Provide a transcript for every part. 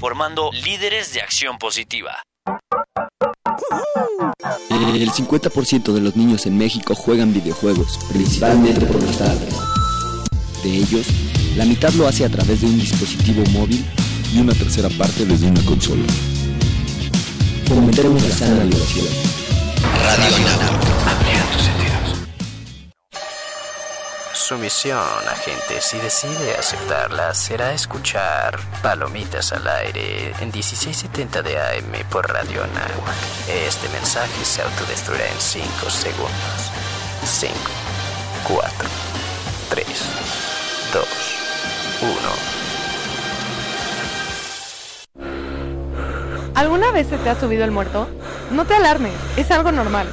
formando líderes de acción positiva. El 50% de los niños en México juegan videojuegos, principalmente por los tablets. De ellos, la mitad lo hace a través de un dispositivo móvil y una tercera parte desde una consola. Fomentemos la sana diversión. Radio Anáhuac. Su misión, agente, si decide aceptarla, será escuchar Palomitas al aire en 1670 de AM por Radio Anáhuac. Este mensaje se autodestruirá en 5 segundos. 5, 4, 3, 2, 1. ¿Alguna vez se te ha subido el muerto? No te alarmes, es algo normal.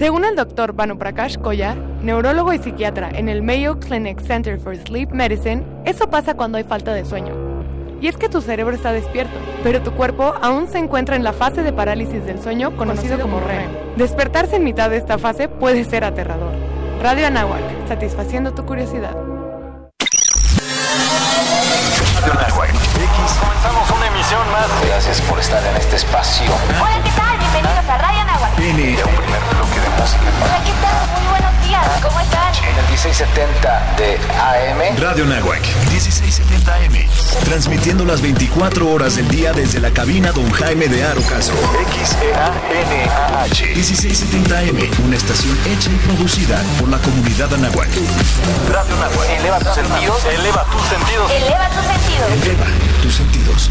Según el doctor Prakash Koyar, neurólogo y psiquiatra en el Mayo Clinic Center for Sleep Medicine, eso pasa cuando hay falta de sueño. Y es que tu cerebro está despierto, pero tu cuerpo aún se encuentra en la fase de parálisis del sueño conocido, como REM. Despertarse en mitad de esta fase puede ser aterrador. Radio Anáhuac, satisfaciendo tu curiosidad. Radio Anáhuac. X. Comenzamos una emisión más. Gracias por estar en este espacio. Hola, ¿qué tal? Bienvenidos a Radio Anáhuac. N. Un primer bloque Hola, ¿qué tal? Muy buenos días. ¿Cómo están? En el 1670 de AM. Radio Anáhuac. 1670 AM. Transmitiendo las 24 horas del día desde la cabina Don Jaime de Arocaso. XEANAH. 1670 AM. Una estación hecha y producida por la comunidad Anáhuac. Radio Anáhuac. Eleva tus sentidos. Eleva tus sentidos. Eleva tus sentidos. Eleva tus sentidos.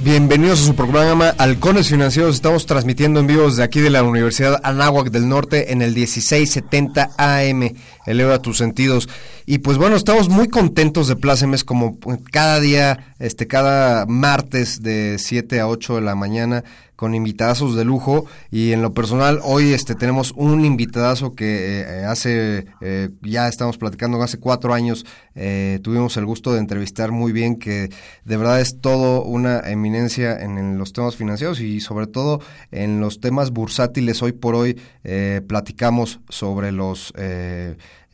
Bienvenidos a su programa Halcones Financieros. Estamos transmitiendo en vivo desde aquí de la Universidad Anáhuac del Norte en el 1670 AM. Eleva tus sentidos. Y pues bueno, estamos muy contentos de Plácemes como cada día, este, cada martes de 7 a 8 de la mañana con invitazos de lujo y en lo personal hoy este tenemos un invitadazo que eh, hace eh, ya estamos platicando hace cuatro años eh, tuvimos el gusto de entrevistar muy bien que de verdad es todo una eminencia en, en los temas financieros y sobre todo en los temas bursátiles hoy por hoy platicamos sobre los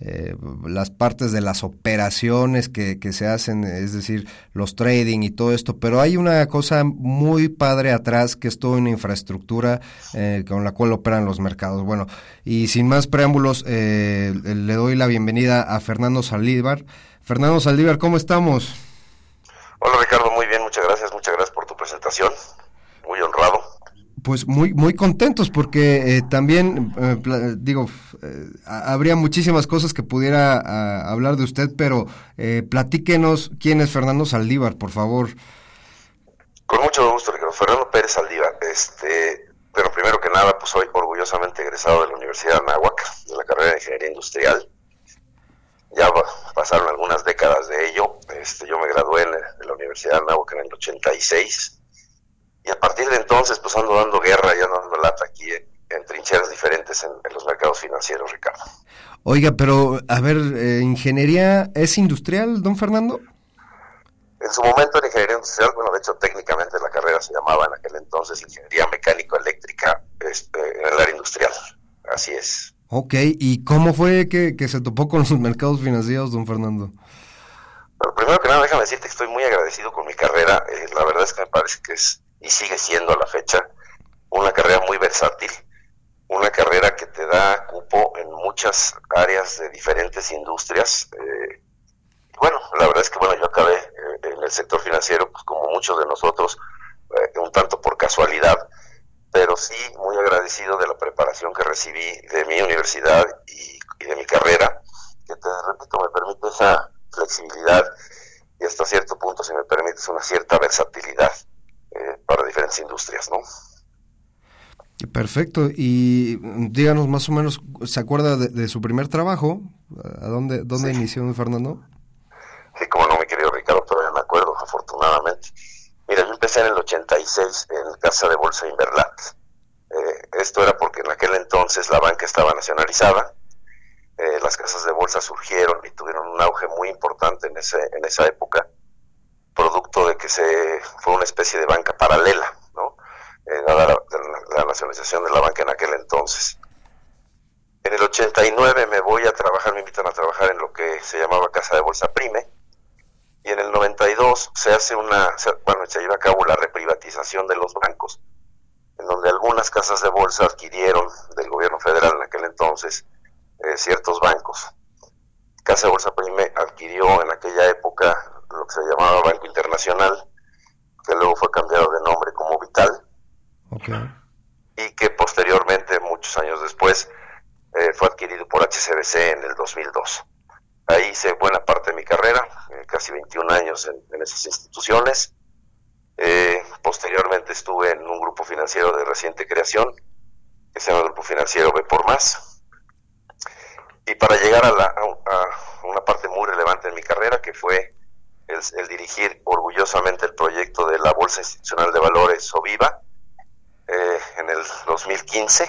eh, las partes de las operaciones que, que, se hacen, es decir, los trading y todo esto, pero hay una cosa muy padre atrás que es toda una infraestructura eh, con la cual operan los mercados. Bueno, y sin más preámbulos, eh, le doy la bienvenida a Fernando Saldívar. Fernando Saldívar, ¿cómo estamos? Hola Ricardo, muy bien, muchas gracias, muchas gracias por tu presentación, muy honrado pues muy muy contentos porque eh, también eh, digo eh, habría muchísimas cosas que pudiera a, hablar de usted pero platíquenos quién es Fernando Saldívar por favor. Con mucho gusto Ricardo. Fernando Pérez Saldívar este pero primero que nada pues soy orgullosamente egresado de la Universidad de Anáhuac de la carrera de ingeniería industrial. Ya pasaron algunas décadas de ello. Este yo me gradué en la Universidad de Anáhuac en el 86 y a partir de entonces pues ando dando guerra y ando dando lata aquí en, en trincheras diferentes en, en, los mercados financieros, Ricardo. Oiga, pero a ver, eh, ¿ingeniería es industrial, don Fernando? En su momento en ingeniería industrial, bueno, de hecho técnicamente la carrera se llamaba en aquel entonces ingeniería mecánico-eléctrica este, en el área industrial, así es. Ok, ¿y cómo fue que, que se topó con los mercados financieros, don Fernando? Bueno, primero que nada, déjame decirte que estoy muy agradecido con mi carrera. Eh, la verdad es que me parece que es y sigue siendo a la fecha una carrera muy versátil, una carrera que te da cupo en muchas áreas de diferentes industrias. Eh, bueno, la verdad es que bueno, yo acabé eh, en el sector financiero, pues como muchos de nosotros, un tanto por casualidad, pero sí muy agradecido de la preparación que recibí de mi universidad y, y de mi carrera, que te repito, me permite esa flexibilidad y hasta cierto punto, si me permites, una cierta versatilidad eh, para diferentes industrias, ¿no? Perfecto. Y díganos más o menos, ¿se acuerda de, de su primer trabajo? ¿A dónde, dónde Sí. inició Fernando? Sí, como no, mi querido Ricardo, todavía me acuerdo, afortunadamente. Mira, yo empecé en el 86 en Casa de Bolsa Inverlat. Eh, esto era porque en aquel entonces la banca estaba nacionalizada. Eh, las casas de bolsa surgieron y tuvieron un auge muy importante en, ese, en esa época, producto de que se fue una especie de banca paralela, ¿no? Eh, la nacionalización de la banca en aquel entonces. En el 89 me voy a trabajar, me invitan a trabajar en lo que se llamaba Casa de Bolsa Prime, y en el 92 se hace una, se- bueno, se lleva a cabo la reprivatización de los bancos, en donde algunas casas de bolsa adquirieron del gobierno federal en aquel entonces eh, ciertos bancos. Casa de Bolsa Prime adquirió en aquella época lo que se llamaba Banco Internacional, que luego fue cambiado de nombre como Vital, y que posteriormente, muchos años después, eh, fue adquirido por HCBC en el 2002. Ahí hice buena parte de mi carrera, eh, casi 21 años en, en esas instituciones. Eh, posteriormente estuve en un grupo financiero de reciente creación, que se llama Grupo Financiero B por Más. Y para llegar a, la- a un- a una parte muy relevante en mi carrera, que fue el, el dirigir orgullosamente el proyecto de la Bolsa Institucional de Valores, OVIVA, eh, en el 2015,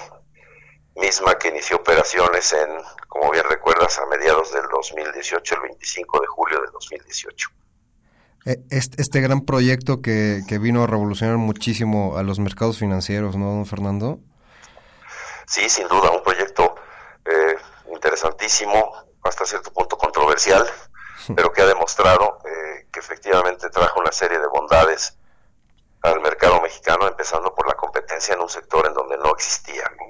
misma que inició operaciones en, como bien recuerdas, a mediados del 2018, el 25 de julio del 2018. Eh, Este, este gran proyecto que, que vino a revolucionar muchísimo a los mercados financieros, ¿no, don Fernando? Sí, sin duda, un proyecto eh, interesantísimo, hasta cierto punto controversial, pero que ha demostrado eh, que efectivamente trajo una serie de bondades al mercado mexicano, empezando por la competencia en un sector en donde no existía. ¿no?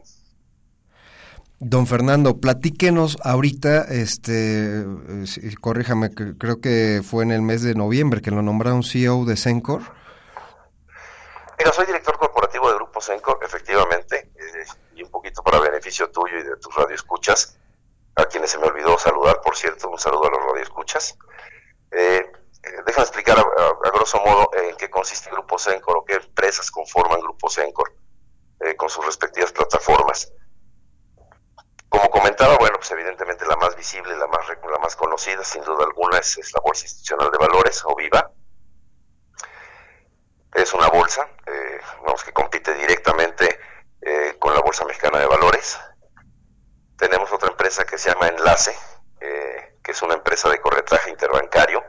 Don Fernando, platíquenos ahorita, este, eh, corríjame, creo que fue en el mes de noviembre que lo nombraron CEO de Sencor. Mira, soy director corporativo de Grupo Sencor, efectivamente, eh, y un poquito para beneficio tuyo y de tus radioescuchas, a quienes se me olvidó saludar, por cierto, un saludo a los radioescuchas. Eh, eh, déjame explicar a, grosso modo en qué consiste Grupo Sencor o qué empresas conforman Grupo Sencor eh, con sus respectivas plataformas. Como comentaba, bueno, pues evidentemente la más visible, la más, la más conocida, sin duda alguna, es, la Bolsa Institucional de Valores, o VIVA. Es una bolsa, eh, vamos, que compite directamente con la Bolsa Mexicana de Valores. Tenemos otra empresa que se llama Enlace, eh, que es una empresa de corretaje interbancario.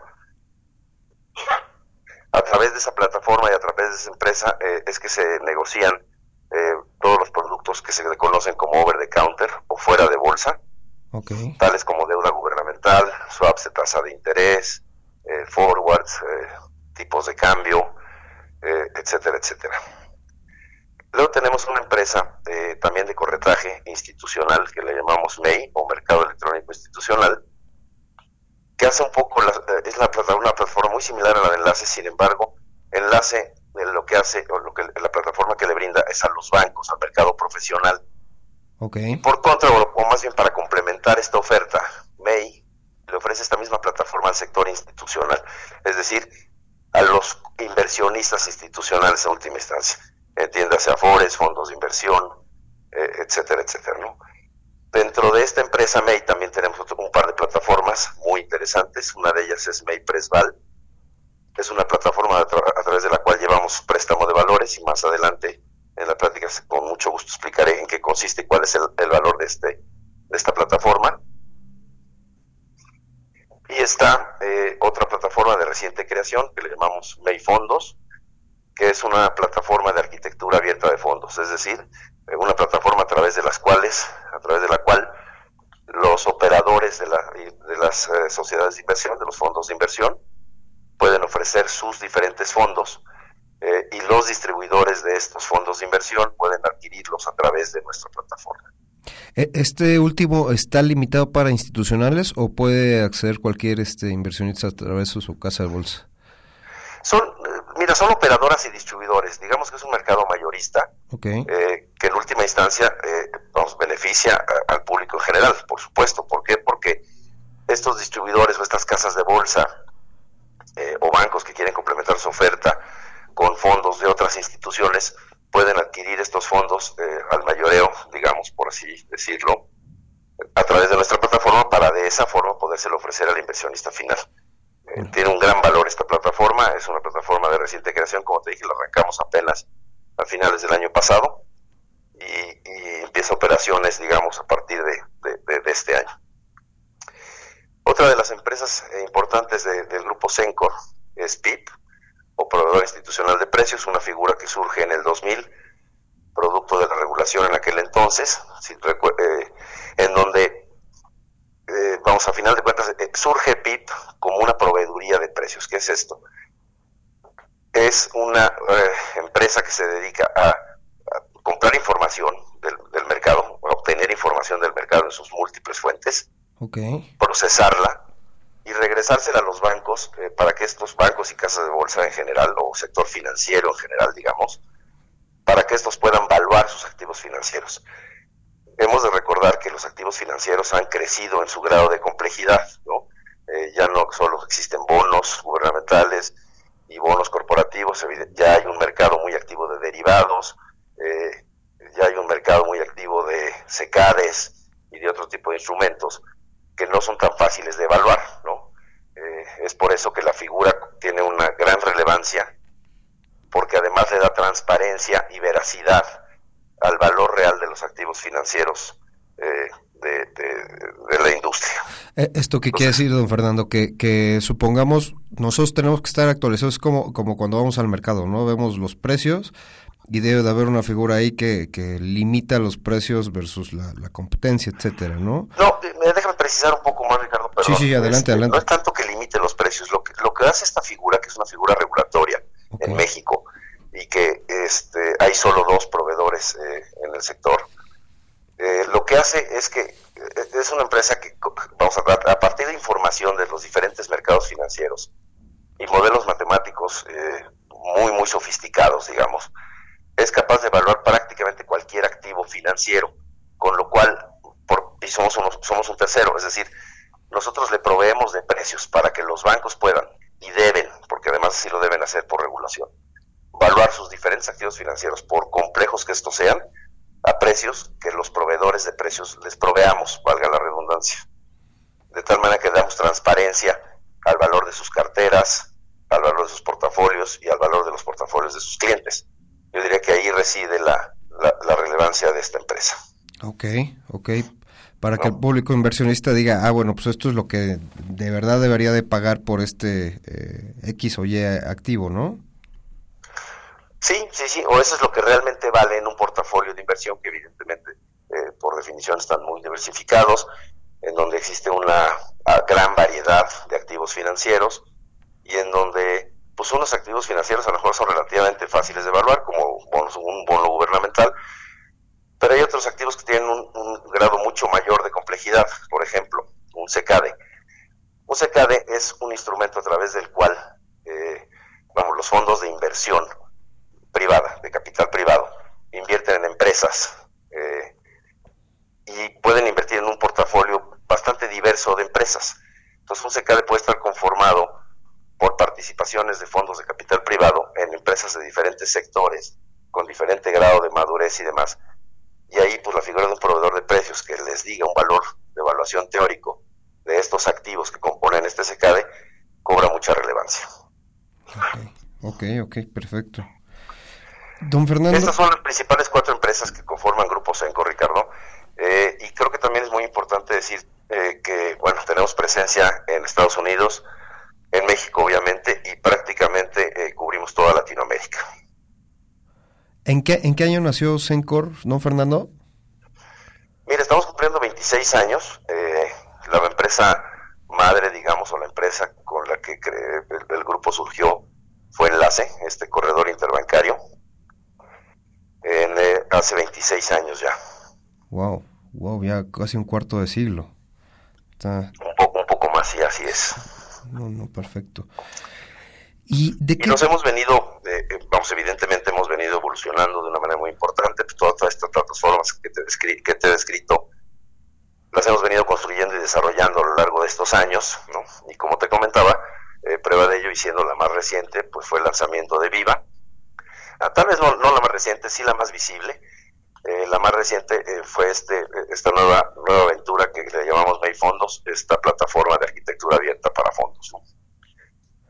A través de esa plataforma y a través de esa empresa eh, es que se negocian eh, todos los productos que se conocen como over the counter o fuera de bolsa, tales como deuda gubernamental, swaps de tasa de interés, eh, forwards, tipos de cambio, etcétera, etcétera. Luego tenemos una empresa eh, también de corretaje institucional que le llamamos MEI o Mercado Electrónico Institucional, que hace un poco, la- eh, es la una plataforma muy similar a la de Enlace, sin embargo, Enlace eh, lo que hace, o lo que la plataforma que le brinda es a los bancos, al mercado profesional. Ok. Por contra, o, o más bien para complementar esta oferta, MEI le ofrece esta misma plataforma al sector institucional, es decir, a los inversionistas institucionales en última instancia, entiéndase Afores, fondos de inversión, eh, etcétera, etcétera. Dentro de esta empresa MEI también tenemos otro- un par de plataformas muy interesantes, una de ellas es MEI Presval, es una plataforma a, tra- a través de la cual llevamos préstamo de valores y más adelante en la plática con mucho gusto explicaré en qué consiste y cuál es el, valor de, este, de esta plataforma. Y está eh, otra plataforma de reciente creación que le llamamos MEI Fondos, que es una plataforma de arquitectura abierta de fondos, es decir, eh, una plataforma a través de las cuales, a través de la cual los operadores de, la- de las eh, sociedades de inversión, de los fondos de inversión, pueden ofrecer sus diferentes fondos eh, y los distribuidores de estos fondos de inversión pueden adquirirlos a través de nuestra plataforma. E- ¿Este último está limitado para institucionales o puede acceder cualquier este inversionista a través de su casa de bolsa? Son, mira, son operadoras y distribuidores. Digamos que es un mercado mayorista eh, que en última instancia eh, nos beneficia al público en general, por supuesto. ¿Por qué? Porque estos distribuidores o estas casas de bolsa eh, o bancos que quieren complementar su oferta con fondos de otras instituciones pueden adquirir estos fondos al mayoreo, digamos, por así decirlo, a través de nuestra plataforma para de esa forma podérselo ofrecer al inversionista final. Tiene un gran valor esta plataforma, es una plataforma de reciente creación, como te dije, la arrancamos apenas a finales del año pasado y, empieza operaciones, digamos, a partir de, este año. Otra de las empresas eh, importantes del grupo Sencor es PIP, o Proveedor Institucional de Precios, una figura que surge en el 2000, producto de la regulación en aquel entonces, eh, en donde, eh, vamos, a final de cuentas, surge PIP como una proveeduría de precios. ¿Qué es esto? es una eh, empresa que se dedica a, comprar información del, mercado, a obtener información del mercado en sus múltiples fuentes, procesarla y regresársela a los bancos eh, para que estos bancos y casas de bolsa en general, o sector financiero en general, digamos, para que estos puedan valuar sus activos financieros. Hemos de recordar que los activos financieros han crecido en su grado de complejidad, ¿no? Eh, ya no solo existen bonos gubernamentales, y bonos corporativos, ya hay un mercado muy activo de derivados, eh, ya hay un mercado muy activo de secades y de otro tipo de instrumentos que no son tan fáciles de evaluar, ¿no? Eh, es por eso que la figura tiene una gran relevancia, porque además le da transparencia y veracidad al valor real de los activos financieros eh, de, la industria. Eh, ¿Esto qué quiere decir, don Fernando? Que, que supongamos, nosotros tenemos que estar actualizados como, como cuando vamos al mercado, ¿no? Vemos los precios y debe de haber una figura ahí que, que limita los precios versus la, competencia, etcétera, ¿no? No, déjame precisar un poco más, Ricardo. sí, sí, adelante, este, adelante. No es tanto que limite los precios, lo que, lo que hace esta figura, que es una figura regulatoria en México, y que este, hay solo dos proveedores eh, en el sector, eh, lo que hace es que eh, es una empresa que, vamos a, a partir de información de los diferentes mercados financieros y modelos matemáticos eh, muy, muy sofisticados, digamos, es capaz de evaluar prácticamente cualquier activo financiero, con lo cual, y somos, somos un tercero, es decir, nosotros le proveemos de precios para que los bancos puedan, y deben, porque además así lo deben hacer por regulación, evaluar sus diferentes activos financieros, por complejos que estos sean, a precios que los proveedores de precios les proveamos, valga la redundancia. De tal manera que damos transparencia al valor de sus carteras, al valor de sus portafolios y al valor de los portafolios de sus clientes. Yo diría que ahí reside la, la, relevancia de esta empresa. Ok, ok. Para que el público inversionista diga, ah, bueno, pues esto es lo que de verdad debería de pagar por este eh, X o Y activo, ¿no? Sí, sí, sí, o eso es lo que realmente vale en un portafolio de inversión que evidentemente eh, por definición están muy diversificados, en donde existe una gran variedad de activos financieros y en donde pues unos activos financieros a lo mejor son relativamente fáciles de evaluar, como un bono gubernamental, pero hay otros activos que tienen un, grado mucho mayor de complejidad, por ejemplo, un CKD. Un CKD es un instrumento a través del cual, eh, vamos, los fondos de inversión privada, de capital privado, invierten en empresas eh, y pueden invertir en un portafolio bastante diverso de empresas. Entonces un CKD puede estar conformado por participaciones de fondos de capital privado en empresas de diferentes sectores, con diferente grado de madurez y demás. Y ahí pues la figura de un proveedor de precios que les diga un valor de evaluación teórico de estos activos que componen este CKD cobra mucha relevancia. Ok, ok, okay perfecto. Don Fernando. Estas son las principales cuatro empresas que conforman Grupo Senco, Ricardo. Eh, y creo que también es muy importante decir eh, que, bueno, tenemos presencia en Estados Unidos, en México, obviamente, y prácticamente eh, cubrimos toda Latinoamérica. ¿En qué, ¿En qué año nació Sencor, don Fernando? Mira, estamos cumpliendo 26 años. la empresa madre, digamos, o la empresa con la que el, el grupo surgió fue Enlace, este corredor interbancario, en, eh, hace 26 años ya. Wow, wow, ya casi un cuarto de siglo. Un, es. No, no, perfecto. ¿Y de qué? nos hemos venido eh, vamos, evidentemente hemos venido evolucionando de una manera muy importante, pues todas, todas estas plataformas que te, descri- que te he descrito, las hemos venido construyendo y desarrollando a lo largo de estos años, ¿no? Y como te comentaba, eh, prueba de ello y siendo la más reciente, pues fue el lanzamiento de Viva. Ah, tal vez no, no la más reciente, sí la más visible. Eh, la más reciente eh, fue este, eh, esta nueva, nueva aventura que le llamamos May Fondos, esta plataforma de arquitectura abierta para fondos. ¿no?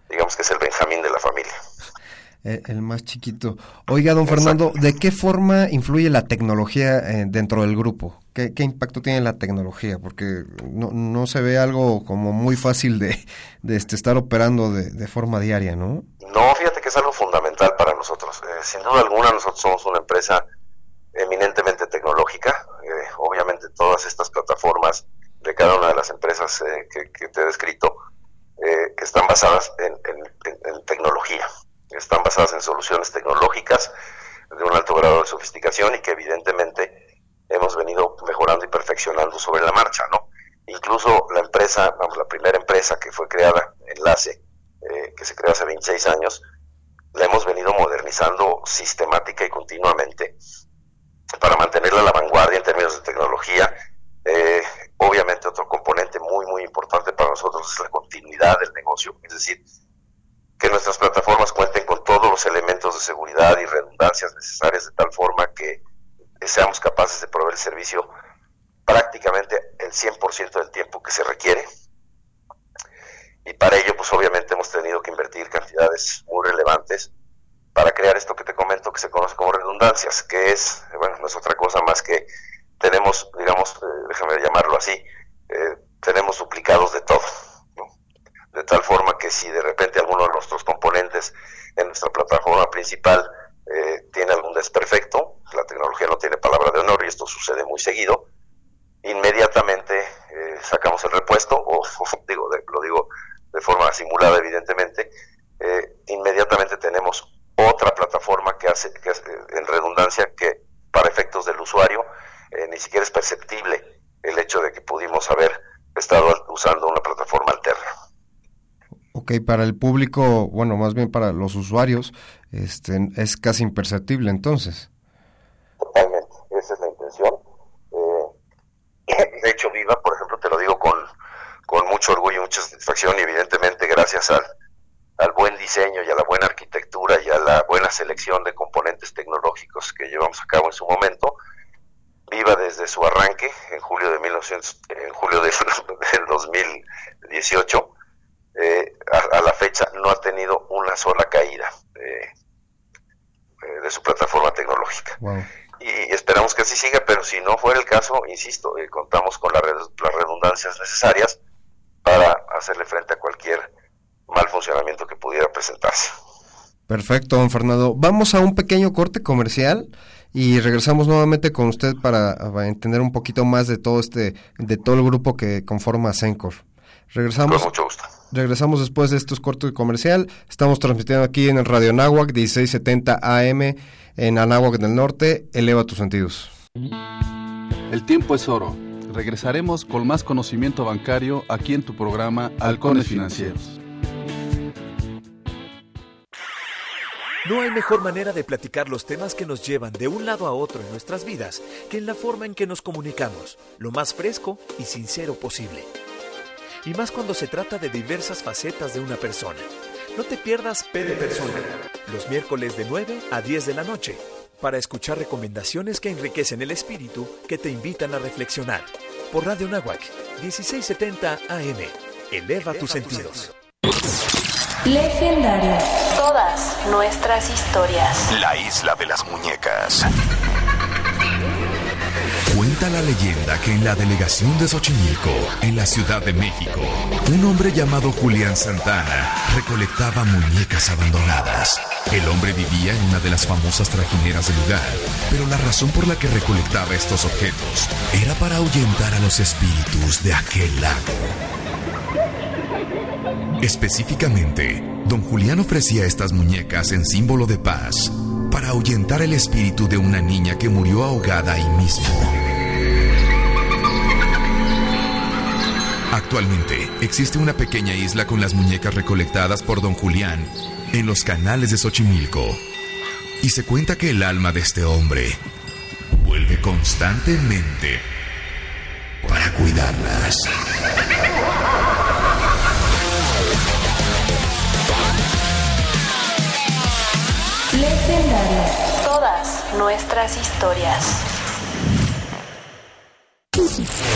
Digamos que es el Benjamín de la familia. El, más chiquito. Oiga, don Fernando, ¿de qué forma influye la tecnología eh, dentro del grupo? ¿Qué, qué impacto tiene la tecnología? Porque no, no se ve algo como muy fácil de, de este, estar operando de, de forma diaria, ¿no? No, fíjate que es algo fundamental para nosotros. Eh, sin duda alguna, nosotros somos una empresa eminentemente tecnológica. Eh, obviamente todas estas plataformas de cada una de las empresas eh, que, que te he descrito eh, están basadas en, en- en- en tecnología, están basadas en soluciones tecnológicas de un alto grado de sofisticación y que evidentemente hemos venido mejorando y perfeccionando sobre la marcha, ¿no? Incluso la empresa, vamos, la primera empresa que fue creada, Enlace, eh, que se creó hace 26 años, la hemos venido modernizando sistemática y continuamente para mantenerla a la vanguardia en términos de tecnología. Eh, obviamente otro componente muy, muy importante para nosotros es la continuidad del negocio, es decir, que nuestras plataformas cuenten con todos los elementos de seguridad y redundancias necesarias de tal forma que seamos capaces de proveer el servicio prácticamente el 100% del tiempo que se requiere. Y para ello, pues obviamente hemos tenido que invertir cantidades muy relevantes para crear esto que te comento que se conoce como redundancias, que es, bueno, no es otra cosa más que tenemos, digamos, eh, déjame llamarlo así, eh, tenemos duplicados de todo. De tal forma que si de repente alguno de nuestros componentes en nuestra plataforma principal eh, tiene algún desperfecto, la tecnología no tiene palabra de honor y esto sucede muy seguido, inmediatamente eh, sacamos el repuesto, o, digo, lo digo de forma simulada evidentemente, eh, inmediatamente tenemos otra plataforma que hace, que hace, en redundancia, que para efectos del usuario ni siquiera es perceptible el hecho de que pudimos haber estado usando una plataforma alterna. Ok, para el público, bueno, más bien para los usuarios, este, es casi imperceptible entonces. Totalmente, esa es la intención. Eh, de hecho, Viva, por ejemplo, te lo digo con, con mucho orgullo y mucha satisfacción y evidentemente gracias al, al buen diseño y a la buena arquitectura y a la buena selección de componentes tecnológicos que llevamos a cabo en su momento. Viva desde su arranque en julio de 1900, en julio de, del 2018 eh, a, a la fecha no ha tenido una sola caída eh, eh, de su plataforma tecnológica Wow. y esperamos que así siga, pero si no fuera el caso, insisto, eh, contamos con la red- las redundancias necesarias para hacerle frente a cualquier mal funcionamiento que pudiera presentarse. Perfecto, don Fernando. Vamos a un pequeño corte comercial y regresamos nuevamente con usted para, para entender un poquito más de todo este, de todo el grupo que conforma Sencor. Regresamos. Con mucho gusto. Regresamos después de estos cortes comercial. Estamos transmitiendo aquí en el Radio Anáhuac 1670 AM en Anáhuac del Norte. Eleva tus sentidos. El tiempo es oro. Regresaremos con más conocimiento bancario aquí en tu programa Halcones Financieros. No hay mejor manera de platicar los temas que nos llevan de un lado a otro en nuestras vidas que en la forma en que nos comunicamos, lo más fresco y sincero posible. Y más cuando se trata de diversas facetas de una persona. No te pierdas P de Persona, los miércoles de 9 a 10 de la noche, para escuchar recomendaciones que enriquecen el espíritu, que te invitan a reflexionar. Por Radio Nahuac, 1670 AM. Eleva tus sentidos. Legendario. Todas nuestras historias. La isla de las muñecas. Cuenta la leyenda que en la delegación de Xochimilco, en la Ciudad de México, un hombre llamado Julián Santana recolectaba muñecas abandonadas. El hombre vivía en una de las famosas trajineras del lugar, pero la razón por la que recolectaba estos objetos era para ahuyentar a los espíritus de aquel lago. Específicamente, don Julián ofrecía estas muñecas en símbolo de paz para ahuyentar el espíritu de una niña que murió ahogada ahí mismo. Actualmente existe una pequeña isla con las muñecas recolectadas por don Julián en los canales de Xochimilco. Y se cuenta que el alma de este hombre vuelve constantemente para cuidarlas. Legendarias. Todas nuestras historias.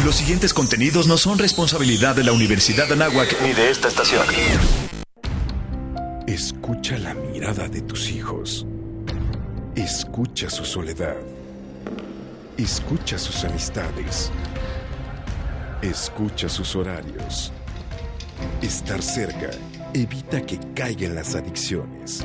Los siguientes contenidos no son responsabilidad de la Universidad de Anáhuac ni de esta estación. Escucha la mirada de tus hijos. Escucha su soledad. Escucha sus amistades. Escucha sus horarios. Estar cerca evita que caigan las adicciones.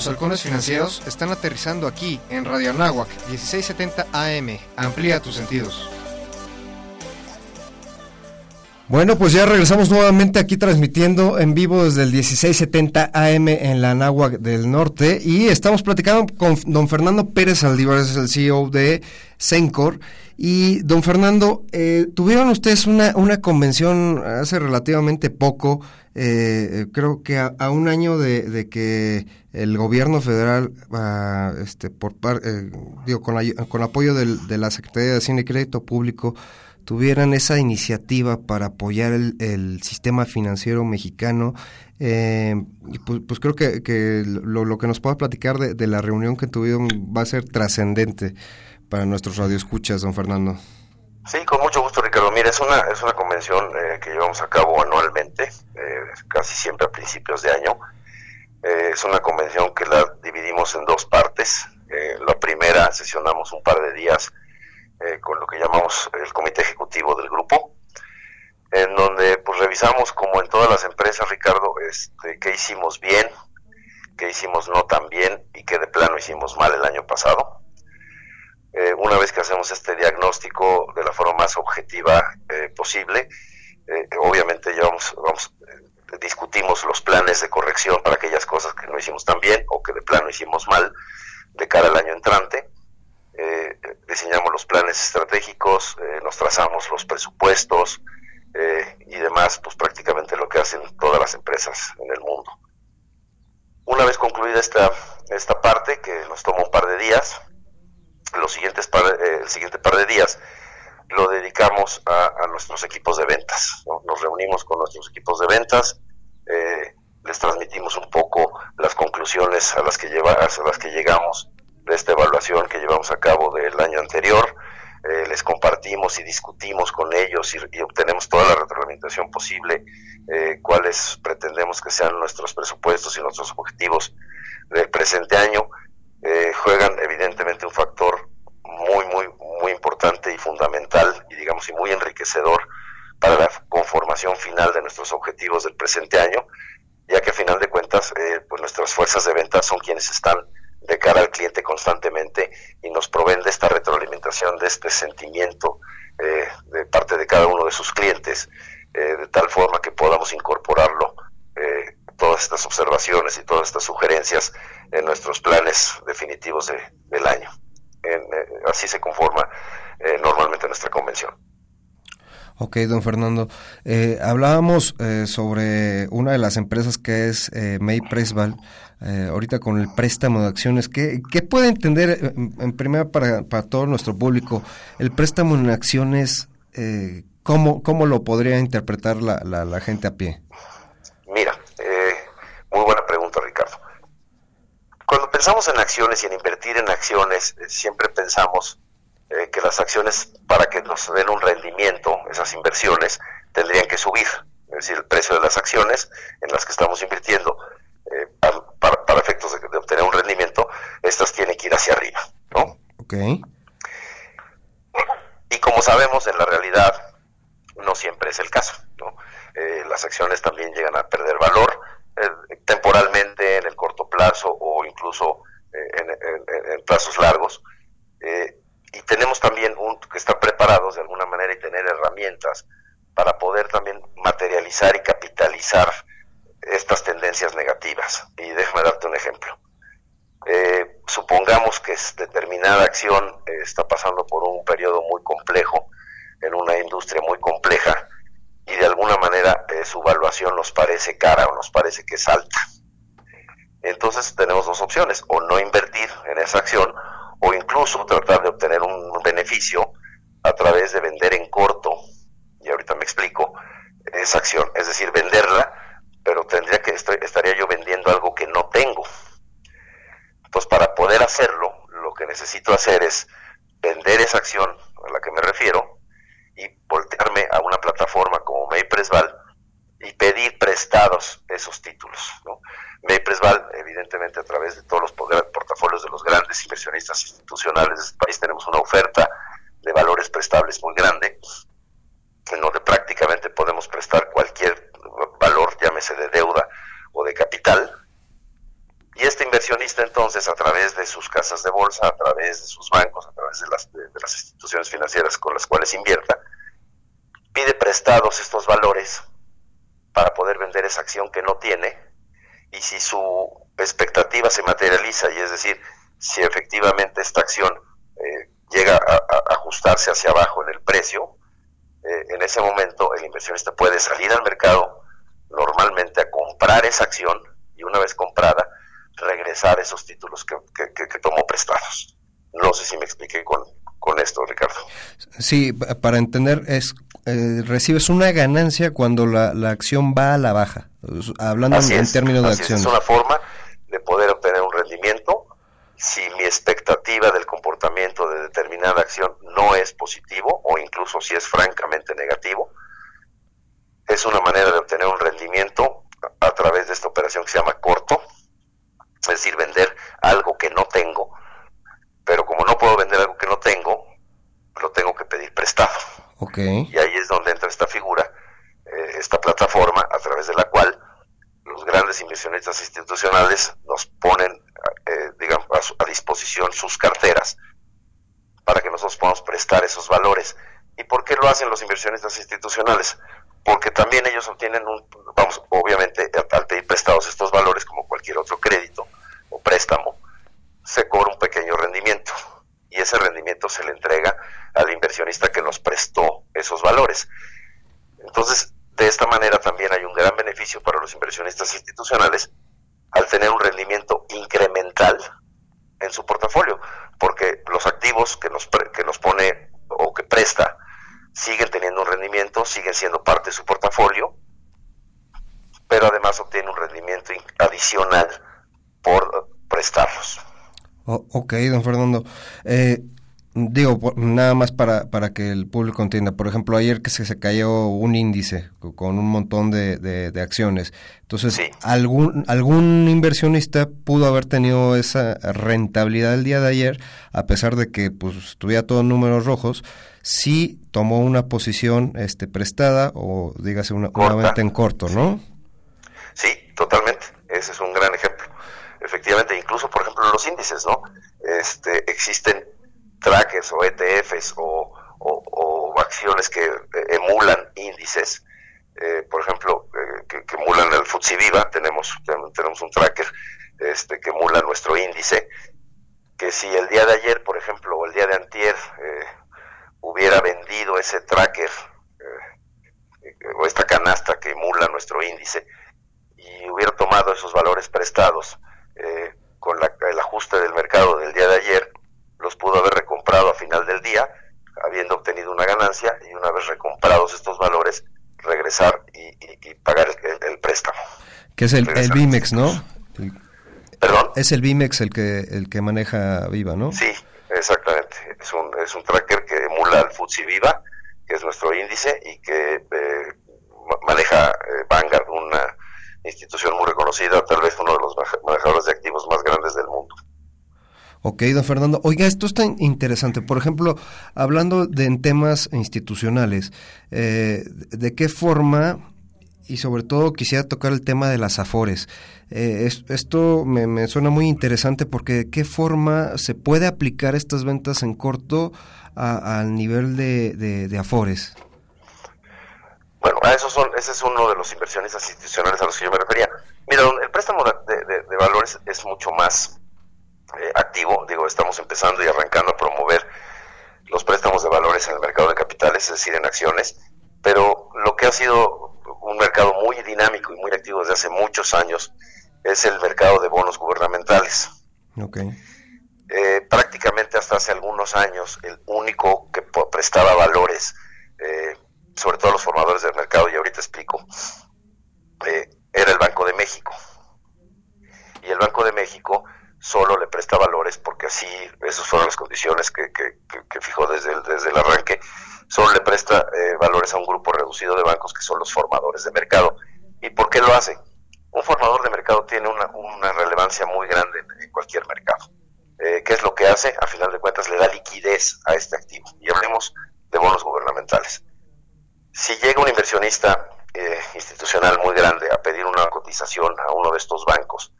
Los halcones financieros están aterrizando aquí, en Radio Anáhuac, 1670 AM. Amplía tus sentidos. Bueno, pues ya regresamos nuevamente aquí transmitiendo en vivo desde el 1670 AM en la Anáhuac del Norte y estamos platicando con don Fernando Pérez Aldívar, es el CEO de Sencor. Y don Fernando, eh, tuvieron ustedes una, una convención hace relativamente poco, eh, creo que a, un año de, de, que el gobierno federal, ah, este, por par, eh, digo, con, con apoyo del, de la Secretaría de Hacienda y Crédito Público, tuvieran esa iniciativa para apoyar el, el sistema financiero mexicano. Eh, pues, pues, creo que, que lo, lo, que nos pueda platicar de, de, la reunión que tuvieron va a ser trascendente para nuestros radioescuchas, don Fernando. Sí, con mucho gusto, Ricardo. Mira, es una, es una convención eh, que llevamos a cabo anualmente, eh, casi siempre a principios de año. Eh, es una convención que la dividimos en dos partes. la primera sesionamos un par de días con lo que llamamos el comité ejecutivo del grupo, en donde pues revisamos como en todas las empresas, Ricardo, este, qué hicimos bien, qué hicimos no tan bien y qué de plano hicimos mal el año pasado. Eh, una vez que hacemos este diagnóstico de la forma más objetiva eh, posible, eh, obviamente llevamos, vamos, discutimos los planes de corrección para aquellas cosas que no hicimos tan bien o que de plano hicimos mal de cara al año entrante. diseñamos los planes estratégicos, nos trazamos los presupuestos y demás, pues prácticamente lo que hacen todas las empresas en el mundo. Una vez concluida esta, esta parte, que nos toma un par de días, los siguientes par, eh, el siguiente par de días lo dedicamos a, nuestros equipos de ventas. ¿no? Nos reunimos con nuestros equipos de ventas, eh, les transmitimos un poco las conclusiones a las que lleva, a las que llegamos de esta evaluación que llevamos a cabo del año anterior. Eh, les compartimos y discutimos con ellos y, y obtenemos toda la retroalimentación posible, eh, cuáles pretendemos que sean nuestros presupuestos y nuestros objetivos del presente año eh, juegan evidentemente un factor muy, muy, muy importante y fundamental y digamos y muy enriquecedor para la conformación final de nuestros objetivos del presente año, ya que a final de cuentas, eh, pues nuestras fuerzas de ventas son quienes están de cara al cliente constantemente y nos proveen de esta retroalimentación, de este sentimiento eh, de parte de cada uno de sus clientes, eh, de tal forma que podamos incorporarlo todas estas observaciones y todas estas sugerencias en nuestros planes definitivos de, del año. En, eh, así se conforma eh, normalmente nuestra convención. Ok, don Fernando. Eh, hablábamos eh, sobre una de las empresas que es eh, May Presval, ahorita con el préstamo de acciones. ¿Qué, qué puede entender, en, en primera para, para todo nuestro público, el préstamo en acciones? Eh, ¿cómo, ¿Cómo lo podría interpretar la, la, la gente a pie? Mira, eh, muy buena pregunta, Ricardo. Cuando pensamos en acciones y en invertir en acciones, eh, siempre pensamos eh, que las acciones, para que nos den un rendimiento, esas inversiones, tendrían que subir. Es decir, el precio de las acciones en las que estamos invirtiendo, eh, para, para efectos de, de obtener un rendimiento, estas tienen que ir hacia arriba. ¿no? Ok. Y como sabemos, en la realidad no siempre es el caso. ¿no? Eh, las acciones también llegan a perder valor eh, temporalmente, en el corto plazo o incluso eh, en, en- en plazos largos. Eh, y tenemos también un, que estar preparados de alguna manera y tener herramientas para poder también materializar y capitalizar estas tendencias negativas. Y déjame darte un ejemplo. Eh, supongamos que es- determinada acción eh, está pasando por un periodo muy complejo en una industria muy compleja y de alguna manera eh, su valuación nos parece cara o nos parece que es alta. Entonces tenemos dos opciones, o no invertir en esa acción o incluso tratar de obtener un beneficio a través de vender en corto, y ahorita me explico, esa acción, es decir, venderla, pero tendría que estoy- estaría yo vendiendo algo que no tengo. Entonces, para poder hacerlo, lo que necesito hacer es vender esa acción a la que me refiero y voltearme a una plataforma como MayPresval y pedir prestados esos títulos. ¿no? MayPresval, evidentemente, a través de todos los por- portafolios de los grandes inversionistas institucionales de este país, tenemos una oferta de valores prestables muy grande, en donde prácticamente podemos prestar cualquier valor, llámese de deuda o de capital, y este inversionista entonces, a través de sus casas de bolsa, a través de sus bancos, a través de las, de, de las instituciones financieras con las cuales invierta, estos valores para poder vender esa acción que no tiene y si su expectativa se materializa, y es decir, si efectivamente esta acción eh, llega a, ajustarse hacia abajo en el precio, eh, en ese momento el inversionista puede salir al mercado normalmente a comprar esa acción y una vez comprada regresar esos títulos que, que, que- que tomó prestados. No sé si me expliqué con, con esto, Ricardo. Sí, pa- para entender, es eh, recibes una ganancia cuando la, la acción va a la baja, hablando en, Así en es, términos de así es, una forma de poder obtener un rendimiento. Si mi expectativa del comportamiento de determinada acción no es positivo o incluso si es francamente negativo. Es una manera de obtener un rendimiento a través de esta operación que se llama corto, es decir, vender algo que no tengo, pero como no puedo vender algo que no tengo, lo tengo que pedir prestado. Y ahí es donde entra esta figura, eh, esta plataforma a través de la cual los grandes inversionistas institucionales nos ponen, eh, digamos, a, a disposición sus carteras para que nosotros podamos prestar esos valores. ¿Y por qué lo hacen los inversionistas institucionales? Porque también ellos obtienen un, vamos, obviamente al pedir prestados estos valores como cualquier otro crédito o préstamo, se cobra un pequeño rendimiento y ese rendimiento se le entrega al inversionista que nos prestó esos valores. Entonces, de esta manera también hay un gran beneficio para los inversionistas institucionales al tener un rendimiento incremental en su portafolio, porque los activos que nos, que nos pone o que presta siguen teniendo un rendimiento, siguen siendo parte de su portafolio, pero además obtiene un rendimiento adicional por prestarlos. O- ok, don Fernando. Eh, digo, nada más para, para que el público entienda. Por ejemplo, ayer que se, se cayó un índice co- con un montón de, de- de acciones. Entonces, algún, algún inversionista pudo haber tenido esa rentabilidad el día de ayer, a pesar de que pues tuviera todos números rojos, sí tomó una posición este prestada o dígase una, una venta en corto, ¿no? Sí, totalmente. Ese es un gran ejemplo. Efectivamente, incluso, por ejemplo, los índices, ¿no? Este, existen trackers o ETFs o, o- o acciones que eh, emulan índices. Eh, por ejemplo, eh, que, que emulan el FTSE Viva. Tenemos, ten- tenemos un tracker este, que emula nuestro índice. Que si el día de ayer, por ejemplo, o el día de antier, hubiera vendido ese tracker eh, nuestro índice y hubiera tomado esos valores prestados eh, con la- el ajuste del mercado del día de ayer, los pudo haber recomprado a final del día, habiendo obtenido una ganancia y una vez recomprados estos valores, regresar y, y- y pagar el, préstamo. Que es el, el Bimex, ¿no? El- ¿Perdón? Es el Bimex el que el que maneja Viva, ¿no? Sí, exactamente. Es un, es un tracker que emula al FTSE Viva, que es nuestro índice, y que eh, ma- maneja eh, Vanguard, una institución muy reconocida, tal vez uno de los maneja- manejadores de activos más grandes del mundo. Ok, don Fernando. Oiga, esto está interesante. Por ejemplo, hablando de en temas institucionales, eh, ¿de qué forma, y sobre todo quisiera tocar el tema de las afores? Eh, es- esto me, suena muy interesante porque ¿de qué forma se puede aplicar estas ventas en corto al nivel de afores? Bueno, a esos son, ese es uno de los inversionistas institucionales a los que yo me refería. Mira, el préstamo de, de- de valores es mucho más eh, activo. Digo, estamos empezando y arrancando a promover los préstamos de valores en el mercado de capitales, es decir, en acciones. Pero lo que ha sido un mercado muy dinámico y muy activo desde hace muchos años es el mercado de bonos gubernamentales. Ok. Eh, prácticamente hasta hace algunos años el único que prestaba valores, eh, sobre todo los formadores del mercado, y ahorita explico, eh, era el Banco de México. Y el Banco de México solo le presta valores porque así, esas fueron las condiciones que, que- fijó desde el, desde el arranque, solo le presta eh, valores a un grupo reducido de bancos que son los formadores de mercado. ¿Y por qué lo hace? Un formador de mercado tiene una, una relevancia muy grande en- en cualquier mercado. Eh, ¿Qué es lo que hace? A final de cuentas le da liquidez a este activo. Y hablemos de bonos gubernamentales. Si llega un inversionista eh, institucional muy grande a pedir una cotización a uno de estos bancos,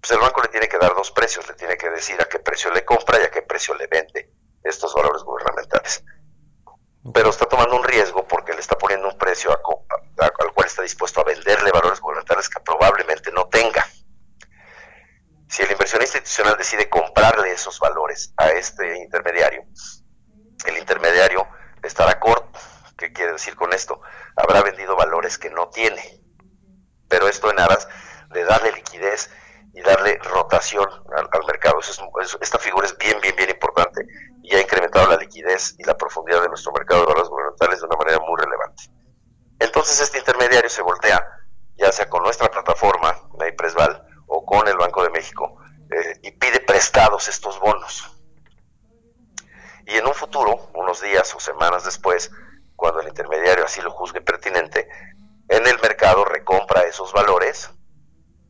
pues el banco le tiene que dar dos precios, le tiene que decir a qué precio le compra y a qué precio le vende estos valores gubernamentales. Pero está tomando un riesgo porque le está poniendo un precio a co- a- al cual está dispuesto a venderle valores gubernamentales que probablemente no tenga. Si el inversionista institucional decide comprarle esos valores a este intermediario, el intermediario estará corto. ¿Qué quiere decir con esto? Habrá vendido valores que no tiene. Pero esto en aras de darle liquidez y darle rotación al, mercado. Esta figura es bien, bien, bien importante y ha incrementado la liquidez y la profundidad de nuestro mercado de valores gubernamentales de una manera muy relevante. Entonces este intermediario se voltea, ya sea con nuestra plataforma, Maypresval, o con el Banco de México, eh, y pide prestados estos bonos. Y en un futuro, unos días o semanas después, cuando el intermediario así lo juzgue pertinente, en el mercado recompra esos valores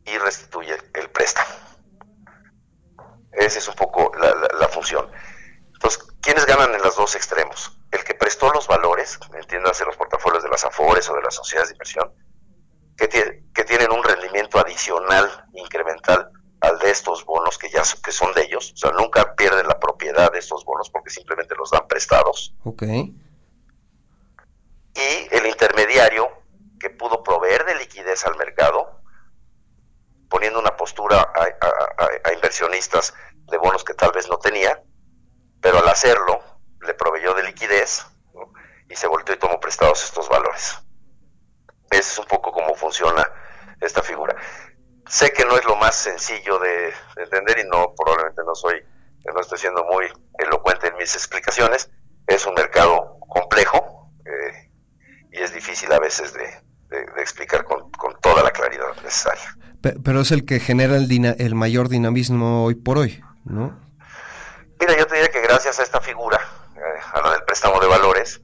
y restituye el préstamo. Esa es un poco la, función. Entonces, ¿quiénes ganan en los dos extremos? El que prestó los valores, entiéndase los portafolios de las AFORES o de las sociedades de inversión, que, tie- que tienen un rendimiento adicional, incremental al de estos bonos que ya que son de ellos, o sea, nunca pierden la propiedad de estos bonos porque simplemente los dan prestados. Ok. Y el intermediario que pudo proveer de liquidez al mercado, poniendo una postura a, inversionistas de bonos que tal vez no tenía, pero al hacerlo le proveyó de liquidez y se volteó y tomó prestados estos valores. Ese es un poco cómo funciona esta figura. Sé que no es lo más sencillo de, de entender y no probablemente no soy, no estoy siendo muy elocuente en mis explicaciones. Es un mercado complejo y es difícil a veces de, de- de explicar con, con toda la claridad necesaria. Pe- pero es el que genera el, dina- el mayor dinamismo hoy por hoy, ¿no? Mira, yo te diría que gracias a esta figura, eh, a la del préstamo de valores,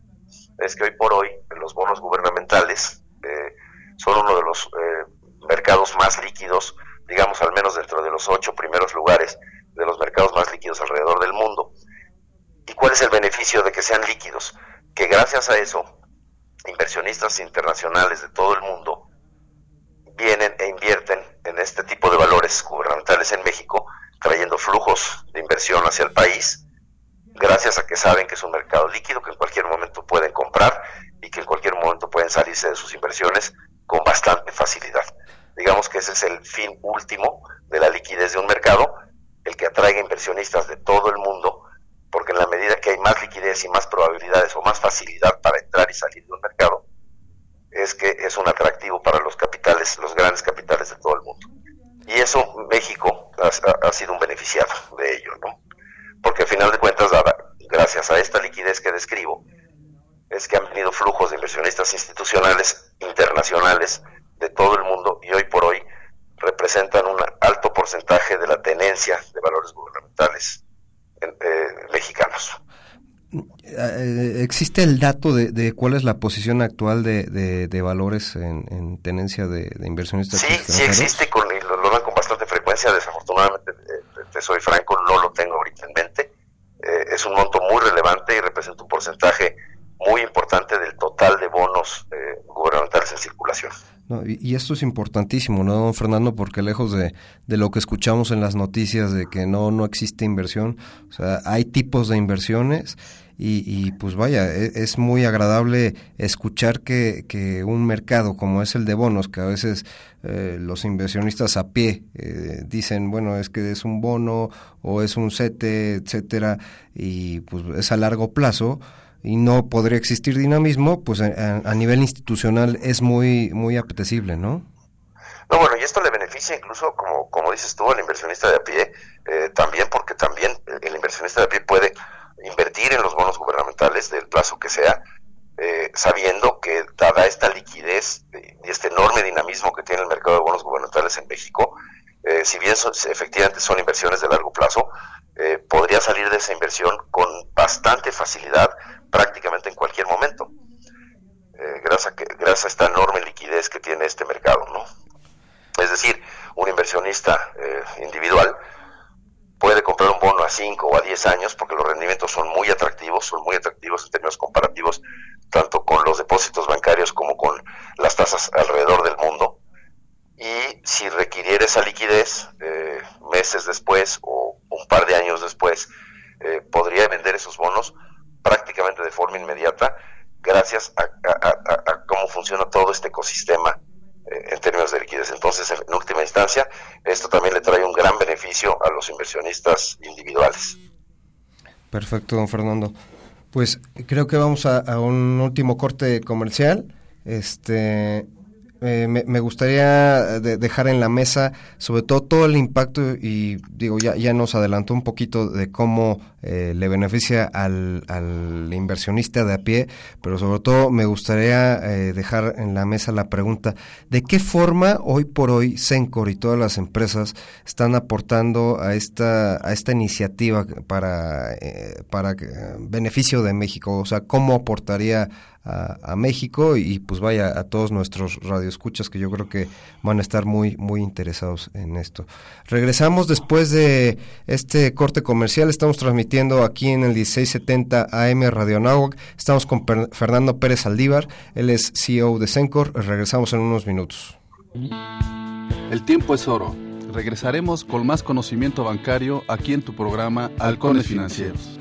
es que hoy por hoy los bonos gubernamentales eh, son uno de los eh, mercados más líquidos, digamos al menos dentro de los ocho primeros lugares de los mercados más líquidos alrededor del mundo. ¿Y cuál es el beneficio de que sean líquidos? Que gracias a eso, inversionistas internacionales de todo el mundo vienen e invierten en este tipo de valores gubernamentales en México, trayendo flujos de inversión hacia el país, gracias a que saben que es un mercado líquido que en cualquier momento pueden comprar y que en cualquier momento pueden salirse de sus inversiones con bastante facilidad. Digamos que ese es el fin último de la liquidez de un mercado, el que atraiga inversionistas de todo el mundo, porque en la medida que hay más liquidez y más probabilidades o más facilidad para entrar y salir de un mercado, es que es un atractivo para los capitales, los grandes capitales de todo el mundo. Y eso México ha, ha sido un beneficiado de ello, ¿no? Porque al final de cuentas, gracias a esta liquidez que describo, es que han venido flujos de inversionistas institucionales internacionales de todo el mundo y hoy por hoy representan un alto porcentaje de la tenencia de valores gubernamentales eh, mexicanos. Eh, ¿Existe el dato de, cuál es la posición actual de, de, valores en, tenencia de, inversionistas? Sí, sí existe, con, y lo, dan con bastante frecuencia. Desafortunadamente, eh, te soy franco, no lo tengo ahorita en mente. es un monto muy relevante y representa un porcentaje muy importante del total de bonos gubernamentales en circulación y, esto es importantísimo, ¿no, don Fernando? Porque lejos de, de, lo que escuchamos en las noticias de que no, no existe inversión, o sea, hay tipos de inversiones y, y pues vaya, es, es, muy agradable escuchar que, que, un mercado como es el de bonos, que a veces eh, los inversionistas a pie eh, dicen, bueno, es que es un bono o es un CETE, etcétera, y pues es a largo plazo, y no podría existir dinamismo, pues a, nivel institucional es muy muy apetecible, ¿no? No, bueno, y esto le beneficia incluso, como, como dices tú, al inversionista de a pie, eh, también porque también el inversionista de a pie puede invertir en los bonos gubernamentales del plazo que sea, eh, sabiendo que dada esta liquidez y este enorme dinamismo que tiene el mercado de bonos gubernamentales en México, eh, si bien efectivamente son inversiones de largo plazo, podría salir de esa inversión con bastante facilidad prácticamente en cualquier momento, eh, gracias, a gracias a esta enorme liquidez que tiene este mercado. ¿no? Es decir, un inversionista eh, individual puede comprar un bono a 5 o a 10 años porque los rendimientos son muy atractivos, son muy atractivos en términos comparativos, tanto con los depósitos bancarios como con las tasas alrededor del mundo. Y si requiriera esa liquidez eh, meses después o un par de años después, podría vender esos bonos prácticamente de forma inmediata gracias a, cómo funciona todo este ecosistema eh, en términos de liquidez. Entonces, en, última instancia, esto también le trae un gran beneficio a los inversionistas individuales. Perfecto, don Fernando. Pues creo que vamos a, a un último corte comercial. Este, eh, me, gustaría dejar en la mesa sobre todo todo el impacto y digo ya ya nos adelantó un poquito de cómo eh, le beneficia al, al, inversionista de a pie pero sobre todo me gustaría eh, dejar en la mesa la pregunta de qué forma hoy por hoy Sencor y todas las empresas están aportando a esta a esta iniciativa para para beneficio de México o sea cómo aportaría a, México y pues vaya a todos nuestros radioescuchas que yo creo que van a estar muy muy interesados en esto. Regresamos después de este corte comercial, estamos transmitiendo aquí en el 1670 AM Radio Nahuac, estamos con Fernando Pérez Aldívar, él es CEO de Sencor, regresamos en unos minutos. El tiempo es oro. Regresaremos con más conocimiento bancario aquí en tu programa Halcones Financieros.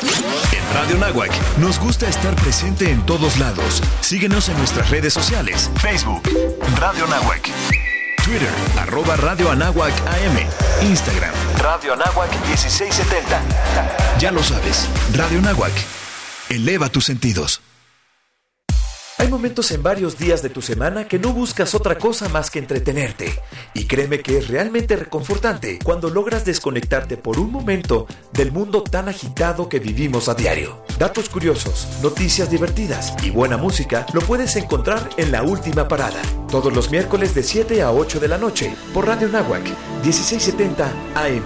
En Radio Nahuac nos gusta estar presente en todos lados. Síguenos en nuestras redes sociales. Facebook, Radio Nahuac. Twitter, arroba Radio Anáhuac AM. Instagram, Radio Anáhuac 1670. Ya lo sabes, Radio Nahuac. Eleva tus sentidos. Hay momentos en varios días de tu semana que no buscas otra cosa más que entretenerte. Y créeme que es realmente reconfortante cuando logras desconectarte por un momento del mundo tan agitado que vivimos a diario. Datos curiosos, noticias divertidas y buena música lo puedes encontrar en la última parada. Todos los miércoles de 7 a 8 de la noche por Radio Nahuac 1670 AM.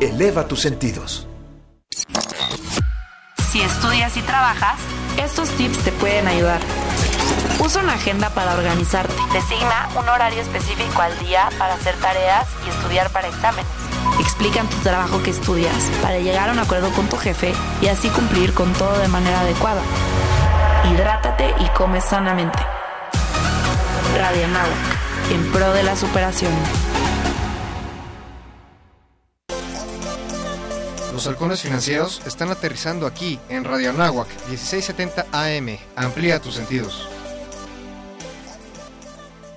Eleva tus sentidos. Si estudias y trabajas, estos tips te pueden ayudar. Usa una agenda para organizarte. Designa un horario específico al día para hacer tareas y estudiar para exámenes. Explica en tu trabajo que estudias para llegar a un acuerdo con tu jefe y así cumplir con todo de manera adecuada. Hidrátate y come sanamente. Radio Nahuac, en pro de la superación. Los halcones financieros están aterrizando aquí en Radio Anáhuac 1670 AM. Amplía tus sentidos.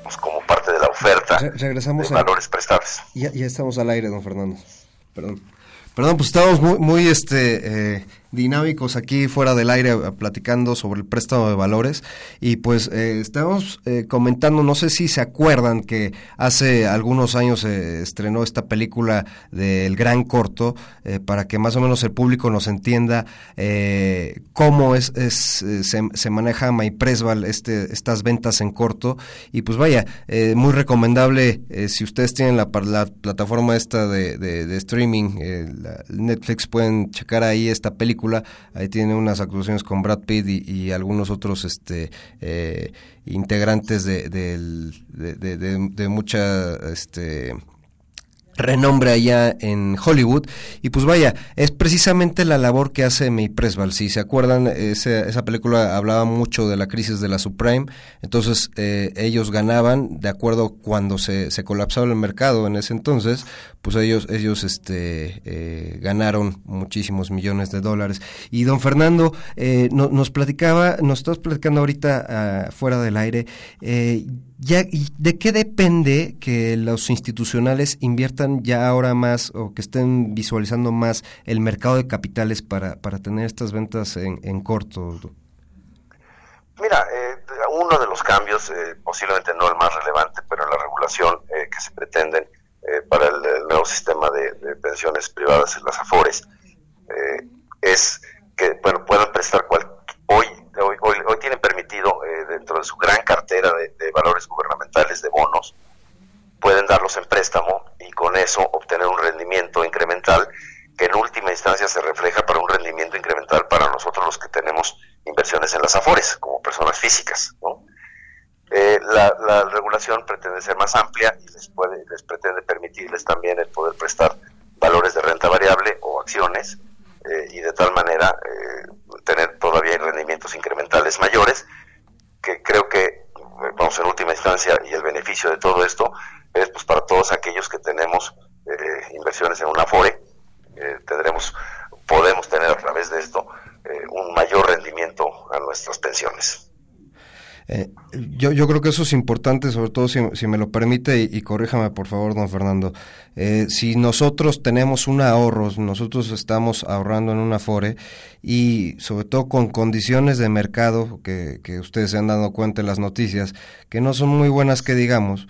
Pues como parte de la oferta Re- regresamos de a- valores prestables. Ya, ya estamos al aire, don Fernando. Perdón. Perdón, pues estamos muy, muy este, eh, dinámicos aquí fuera del aire eh, platicando sobre el préstamo de valores. Y pues eh, estábamos eh, comentando, no sé si se acuerdan que hace algunos años se estrenó esta película del Gran Corto para que más o menos el público nos entienda cómo es, es, se, maneja MyPresval este, estas ventas en corto. Y pues vaya, muy recomendable si ustedes tienen la, plataforma esta de, streaming, Netflix, pueden checar ahí esta película, ahí tiene unas actuaciones con Brad Pitt y, algunos otros este eh, integrantes de- de- de mucha este renombre allá en Hollywood. Y pues vaya, es precisamente la labor que hace May Presval, si se acuerdan, esa, esa película hablaba mucho de la crisis de la subprime, entonces eh, ellos ganaban de acuerdo cuando se, se colapsaba el mercado en ese entonces, pues ellos, ellos este, eh, ganaron muchísimos millones de dólares. Y don Fernando eh, no- nos platicaba, nos estás platicando ahorita ah, fuera del aire, eh, ya, ¿y ¿De qué depende que los institucionales inviertan ya ahora más o que estén visualizando más el mercado de capitales para, para tener estas ventas en, en corto? Mira, eh, uno de los cambios, eh, posiblemente no el más relevante, pero en la regulación eh, que se pretenden eh, para el, nuevo sistema de, de pensiones privadas en las AFORES, eh, es que bueno puedan prestar cual, hoy, hoy, hoy, hoy tienen permitido eh, dentro de su gran cartera de, valores gubernamentales de bonos, pueden darlos en préstamo y con eso obtener un rendimiento incremental que en última instancia se refleja para un rendimiento incremental para nosotros los que tenemos inversiones en las AFORES como personas físicas. ¿no? Eh, la, la regulación pretende ser más amplia y les, puede, les pretende permitirles también el poder prestar valores de renta variable o acciones eh, y de tal manera eh, tener todavía rendimientos incrementales mayores que creo que eh, vamos en última instancia y el beneficio de todo esto es pues para todos aquellos que tenemos inversiones en una FORE tendremos podemos tener a través de esto un mayor rendimiento a nuestras pensiones. Eh, yo, yo creo que eso es importante, sobre todo si, me lo permite, y, y corríjame por favor, don Fernando. Eh, si nosotros tenemos un ahorro, nosotros estamos ahorrando en una Afore, y sobre todo con condiciones de mercado, que, que ustedes se han dado cuenta en las noticias, que no son muy buenas que digamos,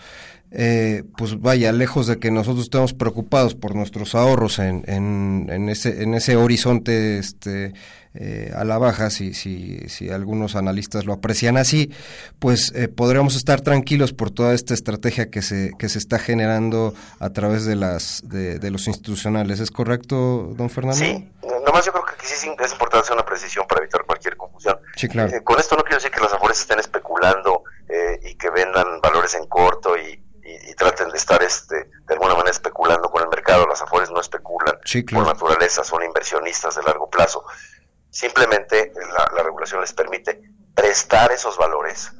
eh, pues vaya, lejos de que nosotros estemos preocupados por nuestros ahorros en, en, en ese, en ese horizonte este, eh, a la baja, si, si, si algunos analistas lo aprecian así, pues eh, podríamos estar tranquilos por toda esta estrategia que se, que se está generando a través de, las, de, de los institucionales. ¿Es correcto, don Fernando? Sí, nomás yo creo que sí es importante hacer una precisión para evitar cualquier confusión. Sí, claro. Eh, con esto no quiero decir que las afores estén especulando eh, y que vendan valores en corto y, y, y traten de estar este, de alguna manera especulando con el mercado. Las afores no especulan Sí, claro. por naturaleza, son inversionistas de largo plazo. Simplemente la, la regulación les permite prestar esos valores,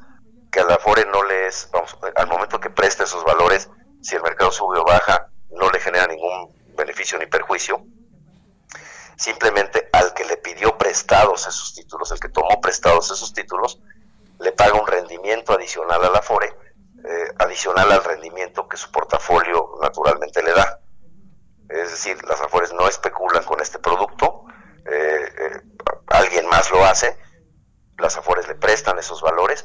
que a la afore no les, vamos, al momento que preste esos valores, si el mercado sube o baja, no le genera ningún beneficio ni perjuicio. Simplemente al que le pidió prestados esos títulos, el que tomó prestados esos títulos, le paga un rendimiento adicional a la FORE, eh, adicional al rendimiento que su portafolio naturalmente le da. Es decir, las AFORES no especulan con este producto, eh, eh, alguien más lo hace, las AFORES le prestan esos valores,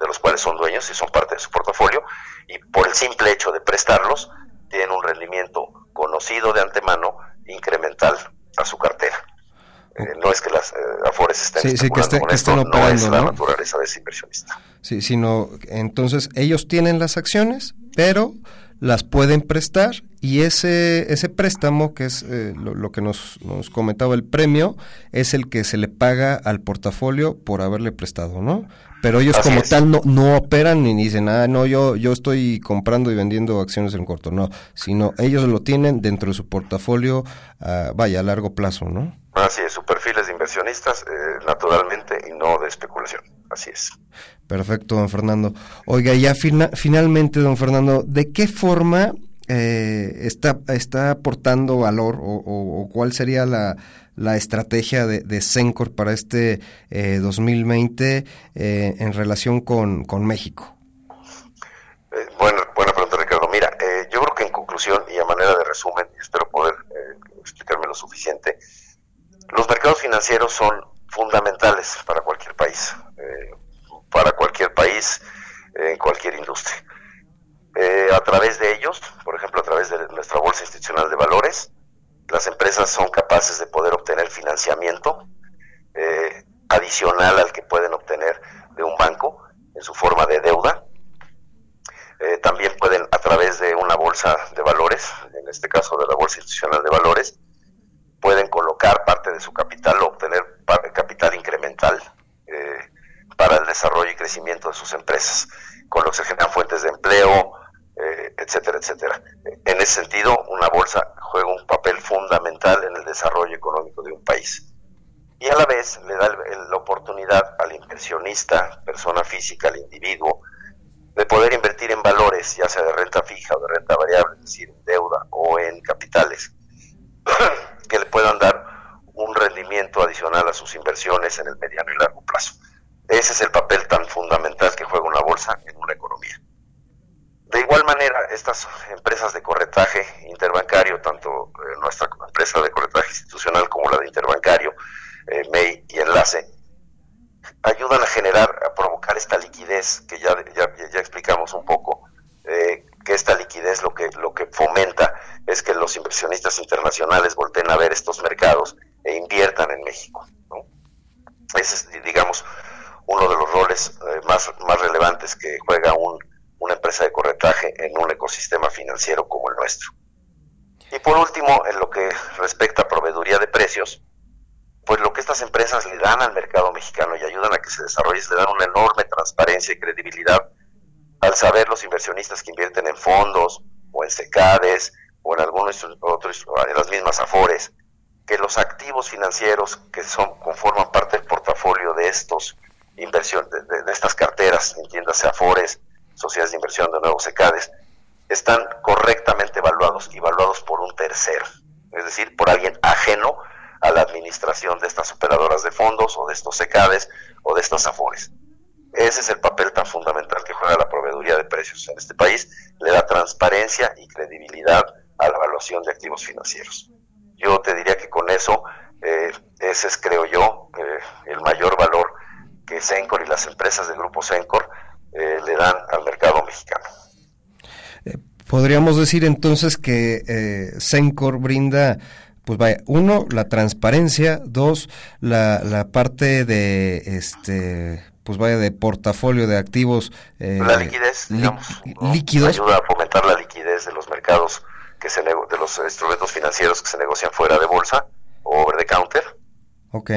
de, los cuales son dueños y son parte de su portafolio, y por el simple hecho de prestarlos, tienen un rendimiento conocido de antemano incremental a su cartera. Eh, no es que las eh, AFORES estén Sí, sí, que especulando esté- con que esto, estén no operando, es la ¿no? naturaleza de ese inversionista. Sí, sino entonces ellos tienen las acciones, pero las pueden prestar y ese ese préstamo que es eh, lo, lo que nos, nos comentaba el premio es el que se le paga al portafolio por haberle prestado, ¿no? pero ellos Así como es. tal no, no operan ni dicen, ah, no, yo, yo estoy comprando y vendiendo acciones en corto, no, sino ellos lo tienen dentro de su portafolio, ah, vaya, a largo plazo, ¿no? Así es, su perfil es de inversionistas, eh, naturalmente, y no de especulación. Así es. Perfecto, don Fernando. Oiga, ya fina- finalmente, don Fernando, ¿de qué forma eh, está, está aportando valor o, cuál sería la, la estrategia de, Sencor para este eh, 2020 eh, en relación con, con México? Eh, buena, buena pregunta, Ricardo. Mira, eh, yo creo que en conclusión y a manera de resumen, espero poder eh, explicarme lo suficiente, los mercados financieros son fundamentales para cualquier país, para cualquier país, en cualquier industria. Eh, a través de ellos, por ejemplo, a través de nuestra Bolsa Institucional de Valores, las empresas son capaces de poder obtener financiamiento eh, adicional al que pueden obtener de un banco en su forma de deuda. Eh, también pueden, a través de una bolsa de valores, en este caso de la Bolsa Institucional de Valores, pueden colocar parte de su capital o obtener capital incremental eh, para el desarrollo y crecimiento de sus empresas, con lo que se generan fuentes de empleo, eh, etcétera, etcétera. En ese sentido, una bolsa juega un papel fundamental en el desarrollo económico de un país. Y a la vez le da el- la oportunidad al inversionista, persona física, al individuo, de poder invertir en valores, ya sea de renta fija o de renta variable, es decir, en deuda o en capitales, que le puedan dar un rendimiento adicional a sus inversiones en el mediano y largo plazo. Ese es el papel tan fundamental que juega una bolsa en una economía. Igual manera, estas empresas de corretaje interbancario, tanto eh, nuestra empresa de corretaje institucional como la de interbancario, eh, MEI y Enlace, ayudan a generar, a provocar esta liquidez que ya, explicamos un poco, eh, que esta liquidez lo que, lo que fomenta es que los inversionistas internacionales volteen a ver estos mercados e inviertan en México. Ese es, digamos, uno de los roles eh, más, más relevantes que juega un, corretaje en un ecosistema financiero como el nuestro. Y por último, en lo que respecta a proveeduría de precios, pues lo que estas empresas le dan al mercado mexicano y ayudan a que se desarrolle, es le dan una enorme transparencia y credibilidad al saber los inversionistas que invierten en fondos o en secades o en algunos otros, en las mismas afores, que los activos financieros que son conforman parte del portafolio de estos inversión, de, de, de estas carteras, entiéndase afores, sociedades de inversión de nuevos secades, están correctamente evaluados y evaluados por un tercero, es decir, por alguien ajeno a la administración de estas operadoras de fondos o de estos secades o de estas afores. Ese es el papel tan fundamental que juega la proveeduría de precios en este país, le da transparencia y credibilidad a la evaluación de activos financieros. Yo te diría que con eso, eh, ese es, creo yo, eh, el mayor valor que Sencor y las empresas del grupo Sencor eh, le dan al mercado mexicano. Podríamos decir entonces que eh, Sencor brinda, pues vaya, uno, la transparencia, dos, la, la parte de, este, pues vaya, de portafolio de activos. Eh, la liquidez, digamos, ¿no? líquidos. Ayuda a fomentar la liquidez de los mercados, que se de los instrumentos financieros que se negocian fuera de bolsa o over the counter. Ok.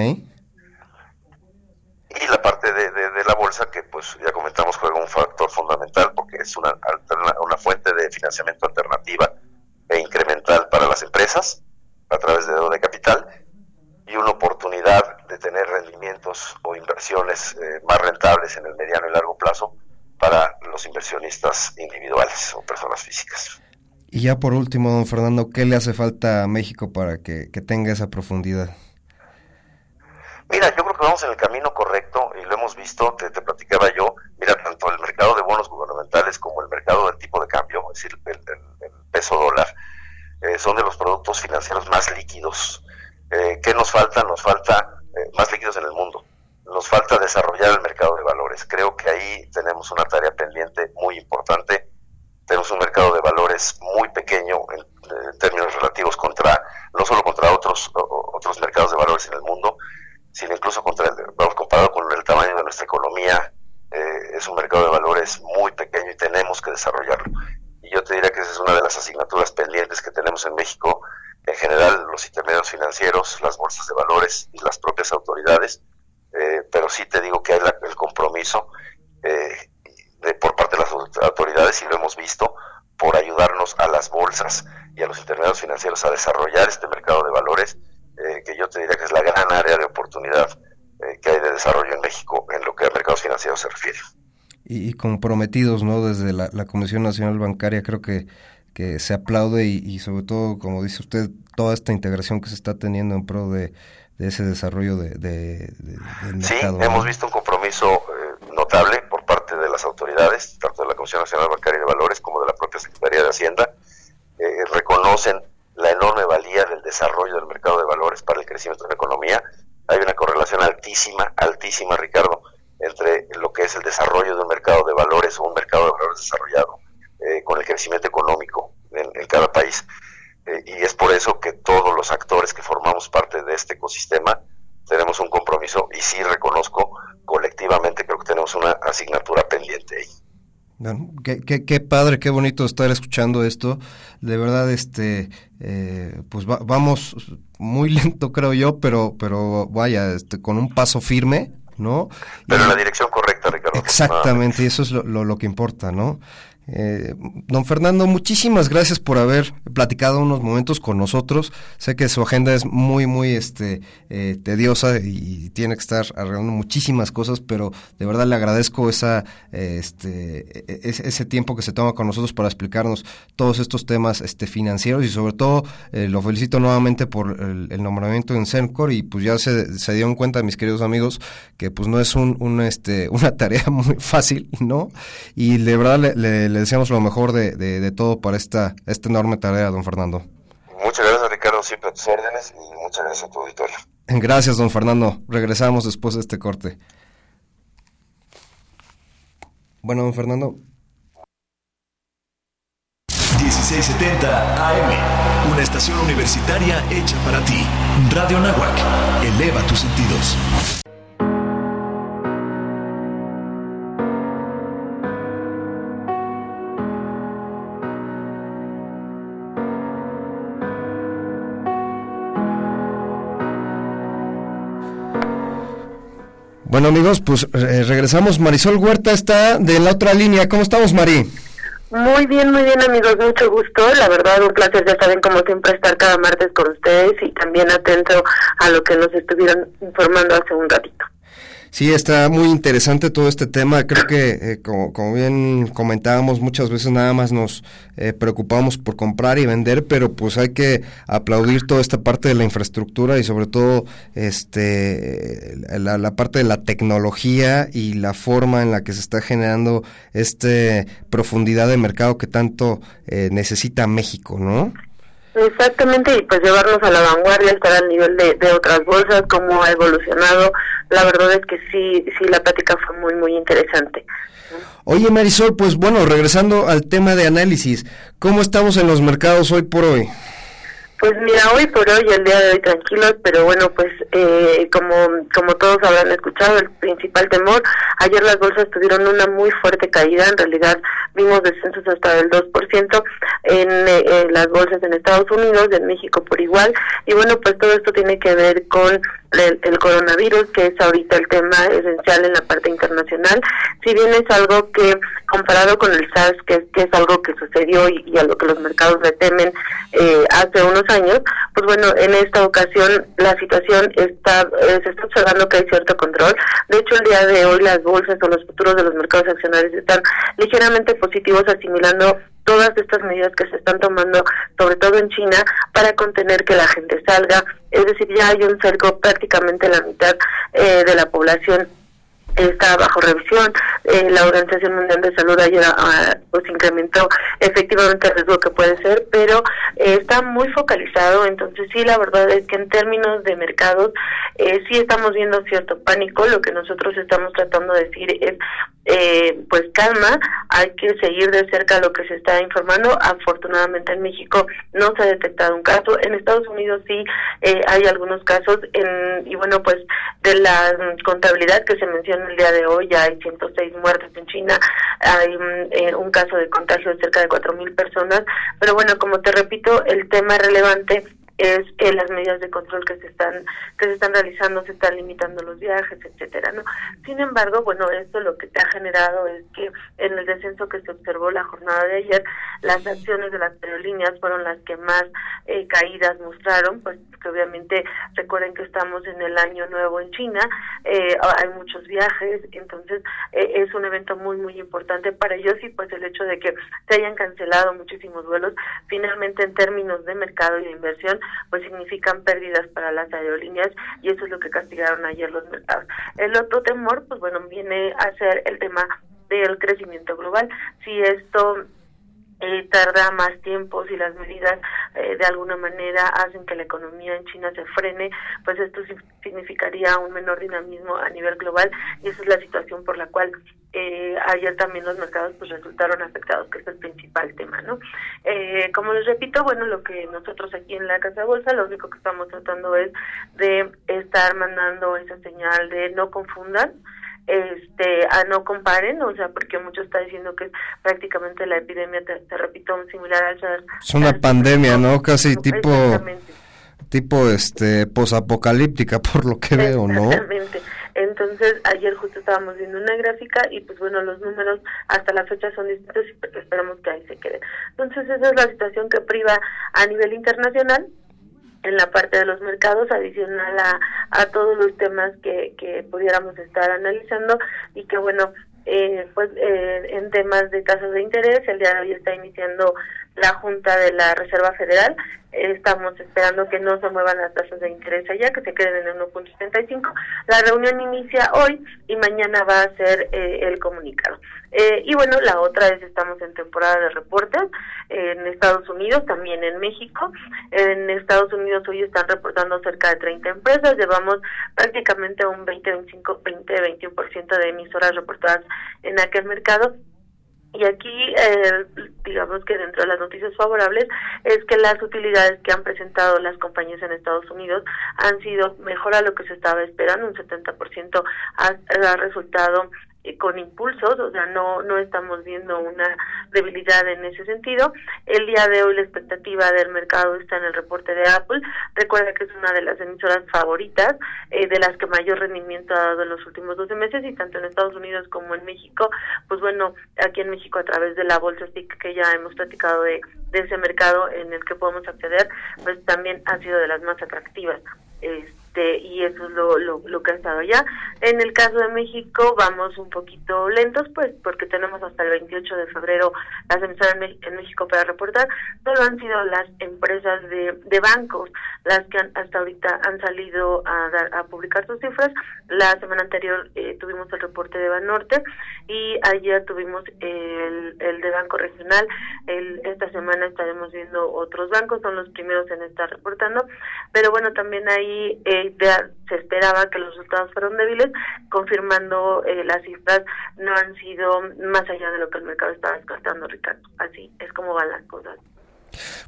Y la parte de, de, la bolsa, que pues ya comentamos, juega un factor fundamental porque es una, alterna, una fuente de financiamiento alternativa e incremental para las empresas a través de deuda de capital y una oportunidad de tener rendimientos o inversiones eh, más rentables en el mediano y largo plazo para los inversionistas individuales o personas físicas. Y ya por último, don Fernando, ¿qué le hace falta a México para que, que tenga esa profundidad? Mira, yo creo que vamos en el camino correcto y lo hemos visto, te, platicaba yo, mira, tanto el mercado de bonos gubernamentales como el mercado del tipo de cambio, es decir, el peso dólar, eh, son de los productos financieros más líquidos. Eh, ¿Qué nos falta? Nos falta eh, más líquidos en el mundo. Nos falta desarrollar el mercado de valores. Creo que ahí tenemos una tarea pendiente muy importante. Tenemos un mercado de valores muy pequeño en, en términos relativos contra, no solo contra otros, o, otros mercados de valores en el mundo, sino incluso contra el, vamos, comparado con el tamaño de nuestra economía, eh, es un mercado de valores muy pequeño y tenemos que desarrollarlo. Y yo te diría que esa es una de las asignaturas pendientes que tenemos en México, en general los intermediarios financieros, las bolsas de valores y las propias autoridades, eh, pero sí te digo que hay el compromiso eh, de, por parte de las autoridades y lo hemos visto por ayudarnos a las bolsas y a los intermediarios financieros a desarrollar este mercado de valores, eh, que yo te diría que es la gran área de oportunidad eh, que hay de desarrollo en México en lo que a mercados financieros se refiere. Y, comprometidos, ¿no? Desde la, Comisión Nacional Bancaria creo que, que se aplaude y, sobre todo, como dice usted, toda esta integración que se está teniendo en pro de, ese desarrollo de, del mercado. Sí, hemos visto un compromiso eh, notable por parte de las autoridades, tanto de la Comisión Nacional Bancaria de Valores como de la propia Secretaría de Hacienda, eh, reconocen enorme valía del desarrollo del mercado de valores para el crecimiento de la economía. Hay una correlación altísima, altísima, Ricardo, entre lo que es el desarrollo de un mercado de valores o un mercado de valores desarrollado eh, con el crecimiento económico en, cada país. Eh, y es por eso que todos los actores que formamos parte de este ecosistema tenemos un compromiso y sí reconozco colectivamente, creo que tenemos una asignatura pendiente ahí. Bueno, qué, qué, padre, qué bonito estar escuchando esto. De verdad, este, eh, pues vamos muy lento, creo yo, pero, pero vaya, este, con un paso firme, ¿no? Pero en la dirección correcta, Ricardo. Exactamente, y eso es lo, lo que importa, ¿no? Eh, don Fernando, muchísimas gracias por haber platicado unos momentos con nosotros. Sé que su agenda es muy, muy este, eh, tediosa y tiene que estar arreglando muchísimas cosas, pero de verdad le agradezco esa, este, e, e, ese tiempo que se toma con nosotros para explicarnos todos estos temas este, financieros y sobre todo eh, lo felicito nuevamente por el, nombramiento en Sencor y pues ya se, se dieron cuenta, mis queridos amigos, que pues no es un, este, una tarea muy fácil, ¿no? Y de verdad le le deseamos lo mejor de, de, todo para esta, esta enorme tarea, don Fernando. Muchas gracias, Ricardo, siempre a tus órdenes y muchas gracias a tu auditorio. Gracias, don Fernando. Regresamos después de este corte. Bueno, don Fernando. 1670 AM, una estación universitaria hecha para ti. Radio Nahuac, eleva tus sentidos. Bueno amigos, pues eh, regresamos. Marisol Huerta está de la otra línea. ¿Cómo estamos, Mari? Muy bien, muy bien amigos, mucho gusto. La verdad, un placer, ya saben, como siempre, estar cada martes con ustedes y también atento a lo que nos estuvieron informando hace un ratito. Sí, está muy interesante todo este tema. Creo que, eh, como, bien comentábamos, muchas veces nada más nos eh, preocupamos por comprar y vender, pero pues hay que aplaudir toda esta parte de la infraestructura y sobre todo este la, parte de la tecnología y la forma en la que se está generando este profundidad de mercado que tanto eh, necesita México, ¿no? Exactamente, y pues llevarnos a la vanguardia, estar al nivel de, de otras bolsas, cómo ha evolucionado. La verdad es que sí, sí, la plática fue muy, muy interesante. Oye Marisol, pues bueno, regresando al tema de análisis, ¿cómo estamos en los mercados hoy por hoy? Pues mira, hoy por hoy, el día de hoy tranquilos, pero bueno, pues eh, como, como todos habrán escuchado, el principal temor, ayer las bolsas tuvieron una muy fuerte caída, en realidad vimos descensos hasta del 2% en, eh, en las bolsas en Estados Unidos, en México por igual, y bueno, pues todo esto tiene que ver con el, coronavirus, que es ahorita el tema esencial en la parte internacional, si bien es algo que comparado con el SARS, que, que es algo que sucedió y, a lo que los mercados le temen eh, hace unos años, pues bueno, en esta ocasión la situación está, eh, se está observando que hay cierto control. De hecho, el día de hoy las bolsas o los futuros de los mercados accionarios están ligeramente positivos, asimilando todas estas medidas que se están tomando, sobre todo en China, para contener que la gente salga. Es decir, ya hay un cerco prácticamente la mitad eh, de la población está bajo revisión. Eh, la Organización Mundial de Salud ayer ah, pues incrementó efectivamente el riesgo que puede ser, pero eh, está muy focalizado. Entonces sí, la verdad es que en términos de mercados eh, sí estamos viendo cierto pánico. Lo que nosotros estamos tratando de decir es eh, pues calma, hay que seguir de cerca lo que se está informando. Afortunadamente en México no se ha detectado un caso, en Estados Unidos sí eh, hay algunos casos en, y bueno pues de la contabilidad que se menciona el día de hoy ya hay 106 muertes en China, hay eh, un caso de contagio de cerca de 4.000 personas, pero bueno como te repito el tema relevante es eh, las medidas de control que se están que se están realizando se están limitando los viajes etcétera no sin embargo bueno esto lo que te ha generado es que en el descenso que se observó la jornada de ayer las acciones de las aerolíneas fueron las que más eh, caídas mostraron pues que obviamente recuerden que estamos en el año nuevo en China eh, hay muchos viajes entonces es un evento muy muy importante para ellos y pues el hecho de que se hayan cancelado muchísimos vuelos finalmente en términos de mercado y de inversión pues significan pérdidas para las aerolíneas y eso es lo que castigaron ayer los mercados. El otro temor, pues bueno, viene a ser el tema del crecimiento global. Si esto eh, tarda más tiempo, si las medidas eh, de alguna manera hacen que la economía en China se frene, pues esto significaría un menor dinamismo a nivel global y esa es la situación por la cual eh, ayer también los mercados pues resultaron afectados, que es el principal tema, ¿no? Eh, como les repito, bueno, lo que nosotros aquí en la Casa de Bolsa, lo único que estamos tratando es de estar mandando esa señal de no confundan, este a no comparen, o sea, porque mucho está diciendo que prácticamente la epidemia, te, repito, similar al SARS. Es una pandemia, ¿no? Casi tipo tipo este posapocalíptica por lo que veo, ¿no? Exactamente. Entonces, ayer justo estábamos viendo una gráfica y pues bueno, los números hasta la fecha son distintos y esperamos que ahí se quede. Entonces, esa es la situación que priva a nivel internacional en la parte de los mercados, adicional a, a todos los temas que, que pudiéramos estar analizando y que bueno, eh, pues eh, en temas de tasas de interés, el día de hoy está iniciando la Junta de la Reserva Federal. Estamos esperando que no se muevan las tasas de interés allá, que se queden en 1.75. La reunión inicia hoy y mañana va a ser eh, el comunicado. Eh, y bueno, la otra es estamos en temporada de reportes en Estados Unidos, también en México. En Estados Unidos hoy están reportando cerca de 30 empresas. Llevamos prácticamente un 20, 25, 20, 21% de emisoras reportadas en aquel mercado y aquí, eh, digamos que dentro de las noticias favorables, es que las utilidades que han presentado las compañías en Estados Unidos han sido mejor a lo que se estaba esperando, un 70% ha, ha resultado con impulsos, o sea, no, no estamos viendo una debilidad en ese sentido. El día de hoy la expectativa del mercado está en el reporte de Apple. Recuerda que es una de las emisoras favoritas, eh, de las que mayor rendimiento ha dado en los últimos 12 meses y tanto en Estados Unidos como en México, pues bueno, aquí en México a través de la bolsa SIC que ya hemos platicado de, de ese mercado en el que podemos acceder, pues también ha sido de las más atractivas. Este, y eso es lo, lo, que ha estado allá. En el caso de México vamos un poquito lentos, pues porque tenemos hasta el 28 de febrero las emisoras en, México para reportar, pero han sido las empresas de, de bancos las que hasta ahorita han salido a, dar, a publicar sus cifras. La semana anterior eh, tuvimos el reporte de Banorte y ayer tuvimos el, el de Banco Regional. El, esta semana estaremos viendo otros bancos, son los primeros en estar reportando, pero bueno, también ahí eh, se esperaba que los resultados fueron débiles, confirmando eh, las cifras no han sido más allá de lo que el mercado estaba descartando, Ricardo. Así es como van las cosas.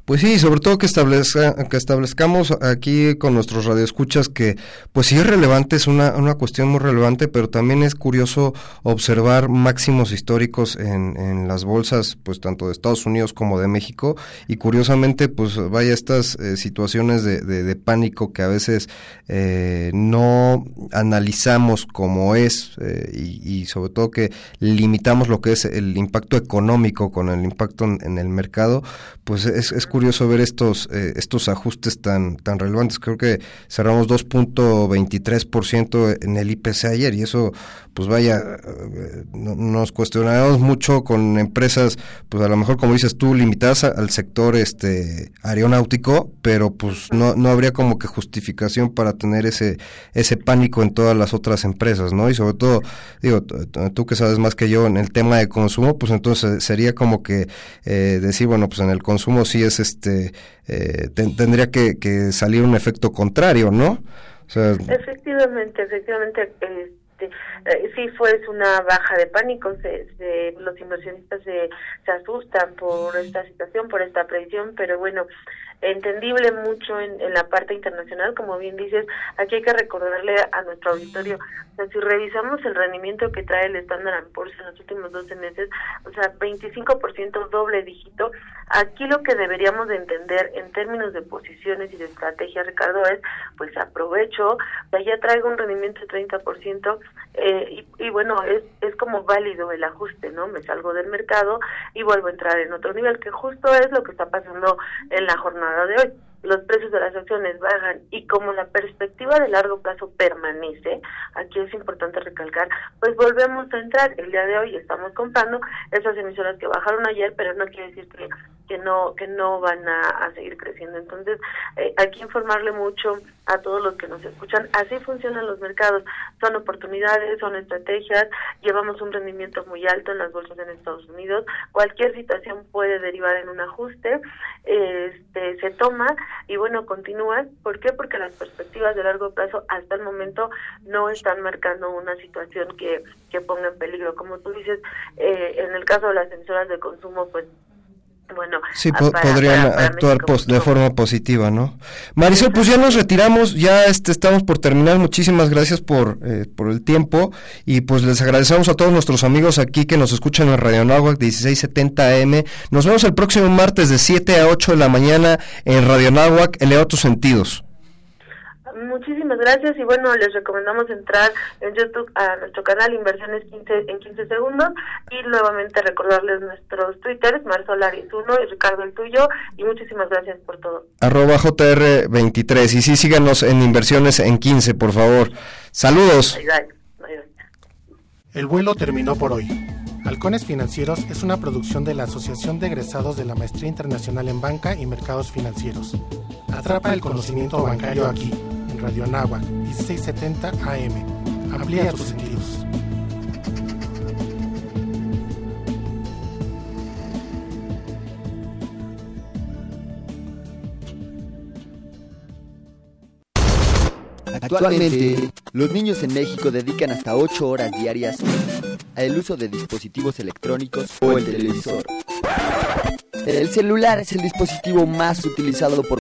Pues sí, sobre todo que, establezca, que establezcamos aquí con nuestros radioescuchas que, pues sí es relevante, es una, una cuestión muy relevante, pero también es curioso observar máximos históricos en, en las bolsas, pues tanto de Estados Unidos como de México, y curiosamente, pues vaya estas eh, situaciones de, de, pánico que a veces eh, no analizamos como es, eh, y, sobre todo que limitamos lo que es el impacto económico con el impacto en, en el mercado, pues es, es curioso ver estos eh, estos ajustes tan tan relevantes. Creo que cerramos 2.23% en el IPC ayer y eso pues vaya eh, nos cuestionamos mucho con empresas pues a lo mejor como dices tú limitadas al sector este aeronáutico, pero pues no no habría como que justificación para tener ese ese pánico en todas las otras empresas, ¿no? Y sobre todo digo tú que sabes más que yo en el tema de consumo, pues entonces sería como que eh, decir bueno pues en el consumo sí es este, eh, tendría que, que, salir un efecto contrario, ¿no? efectivamente, efectivamente, este, eh, sí fue una baja de pánico, se, los inversionistas se, se asustan por esta situación, por esta previsión, pero bueno, entendible mucho en, la parte internacional, como bien dices, aquí hay que recordarle a nuestro auditorio, o sea, si revisamos el rendimiento que trae el Standard Poor's en los últimos 12 meses, o sea, 25% doble dígito, aquí lo que deberíamos de entender en términos de posiciones y de estrategia, Ricardo, es, pues aprovecho, ya traigo un rendimiento de 30%, eh, y, y bueno, es, es como válido el ajuste, ¿no? Me salgo del mercado y vuelvo a entrar en otro nivel, que justo es lo que está pasando en la jornada de hoy los precios de las acciones bajan y como la perspectiva de largo plazo permanece, aquí es importante recalcar, pues volvemos a entrar. El día de hoy estamos comprando esas emisoras que bajaron ayer, pero no quiere decir que, que no que no van a, seguir creciendo. Entonces, eh, hay que informarle mucho a todos los que nos escuchan. Así funcionan los mercados. Son oportunidades, son estrategias. Llevamos un rendimiento muy alto en las bolsas en Estados Unidos. Cualquier situación puede derivar en un ajuste. Este, se toma y bueno, continúa. ¿Por qué? Porque las perspectivas de largo plazo hasta el momento no están marcando una situación que, que ponga en peligro. Como tú dices, eh, en el caso de las emisoras de consumo, pues bueno, sí, podrían actuar de forma positiva, ¿no? Marisol, pues ya nos retiramos, ya este, estamos por terminar, muchísimas gracias por, eh, por el tiempo y pues les agradecemos a todos nuestros amigos aquí que nos escuchan en Radio Nahuac 1670 AM. Nos vemos el próximo martes de 7 a 8 de la mañana en Radio Nahuac, eleva tus sentidos. Muchísimas gracias y bueno, les recomendamos entrar en YouTube a nuestro canal Inversiones 15 en 15 segundos y nuevamente recordarles nuestros twitters, Marsolaris1 y Ricardo el tuyo y muchísimas gracias por todo. Arroba JR23 y sí, síganos en Inversiones en 15, por favor. Saludos. El vuelo terminó por hoy. Halcones Financieros es una producción de la Asociación de Egresados de la Maestría Internacional en Banca y Mercados Financieros. Atrapa el conocimiento bancario aquí Radio Anáhuac 1670 AM. Amplía tus sentidos. Actualmente, los niños en México dedican hasta 8 horas diarias al uso de dispositivos electrónicos o el televisor. El celular es el dispositivo más utilizado por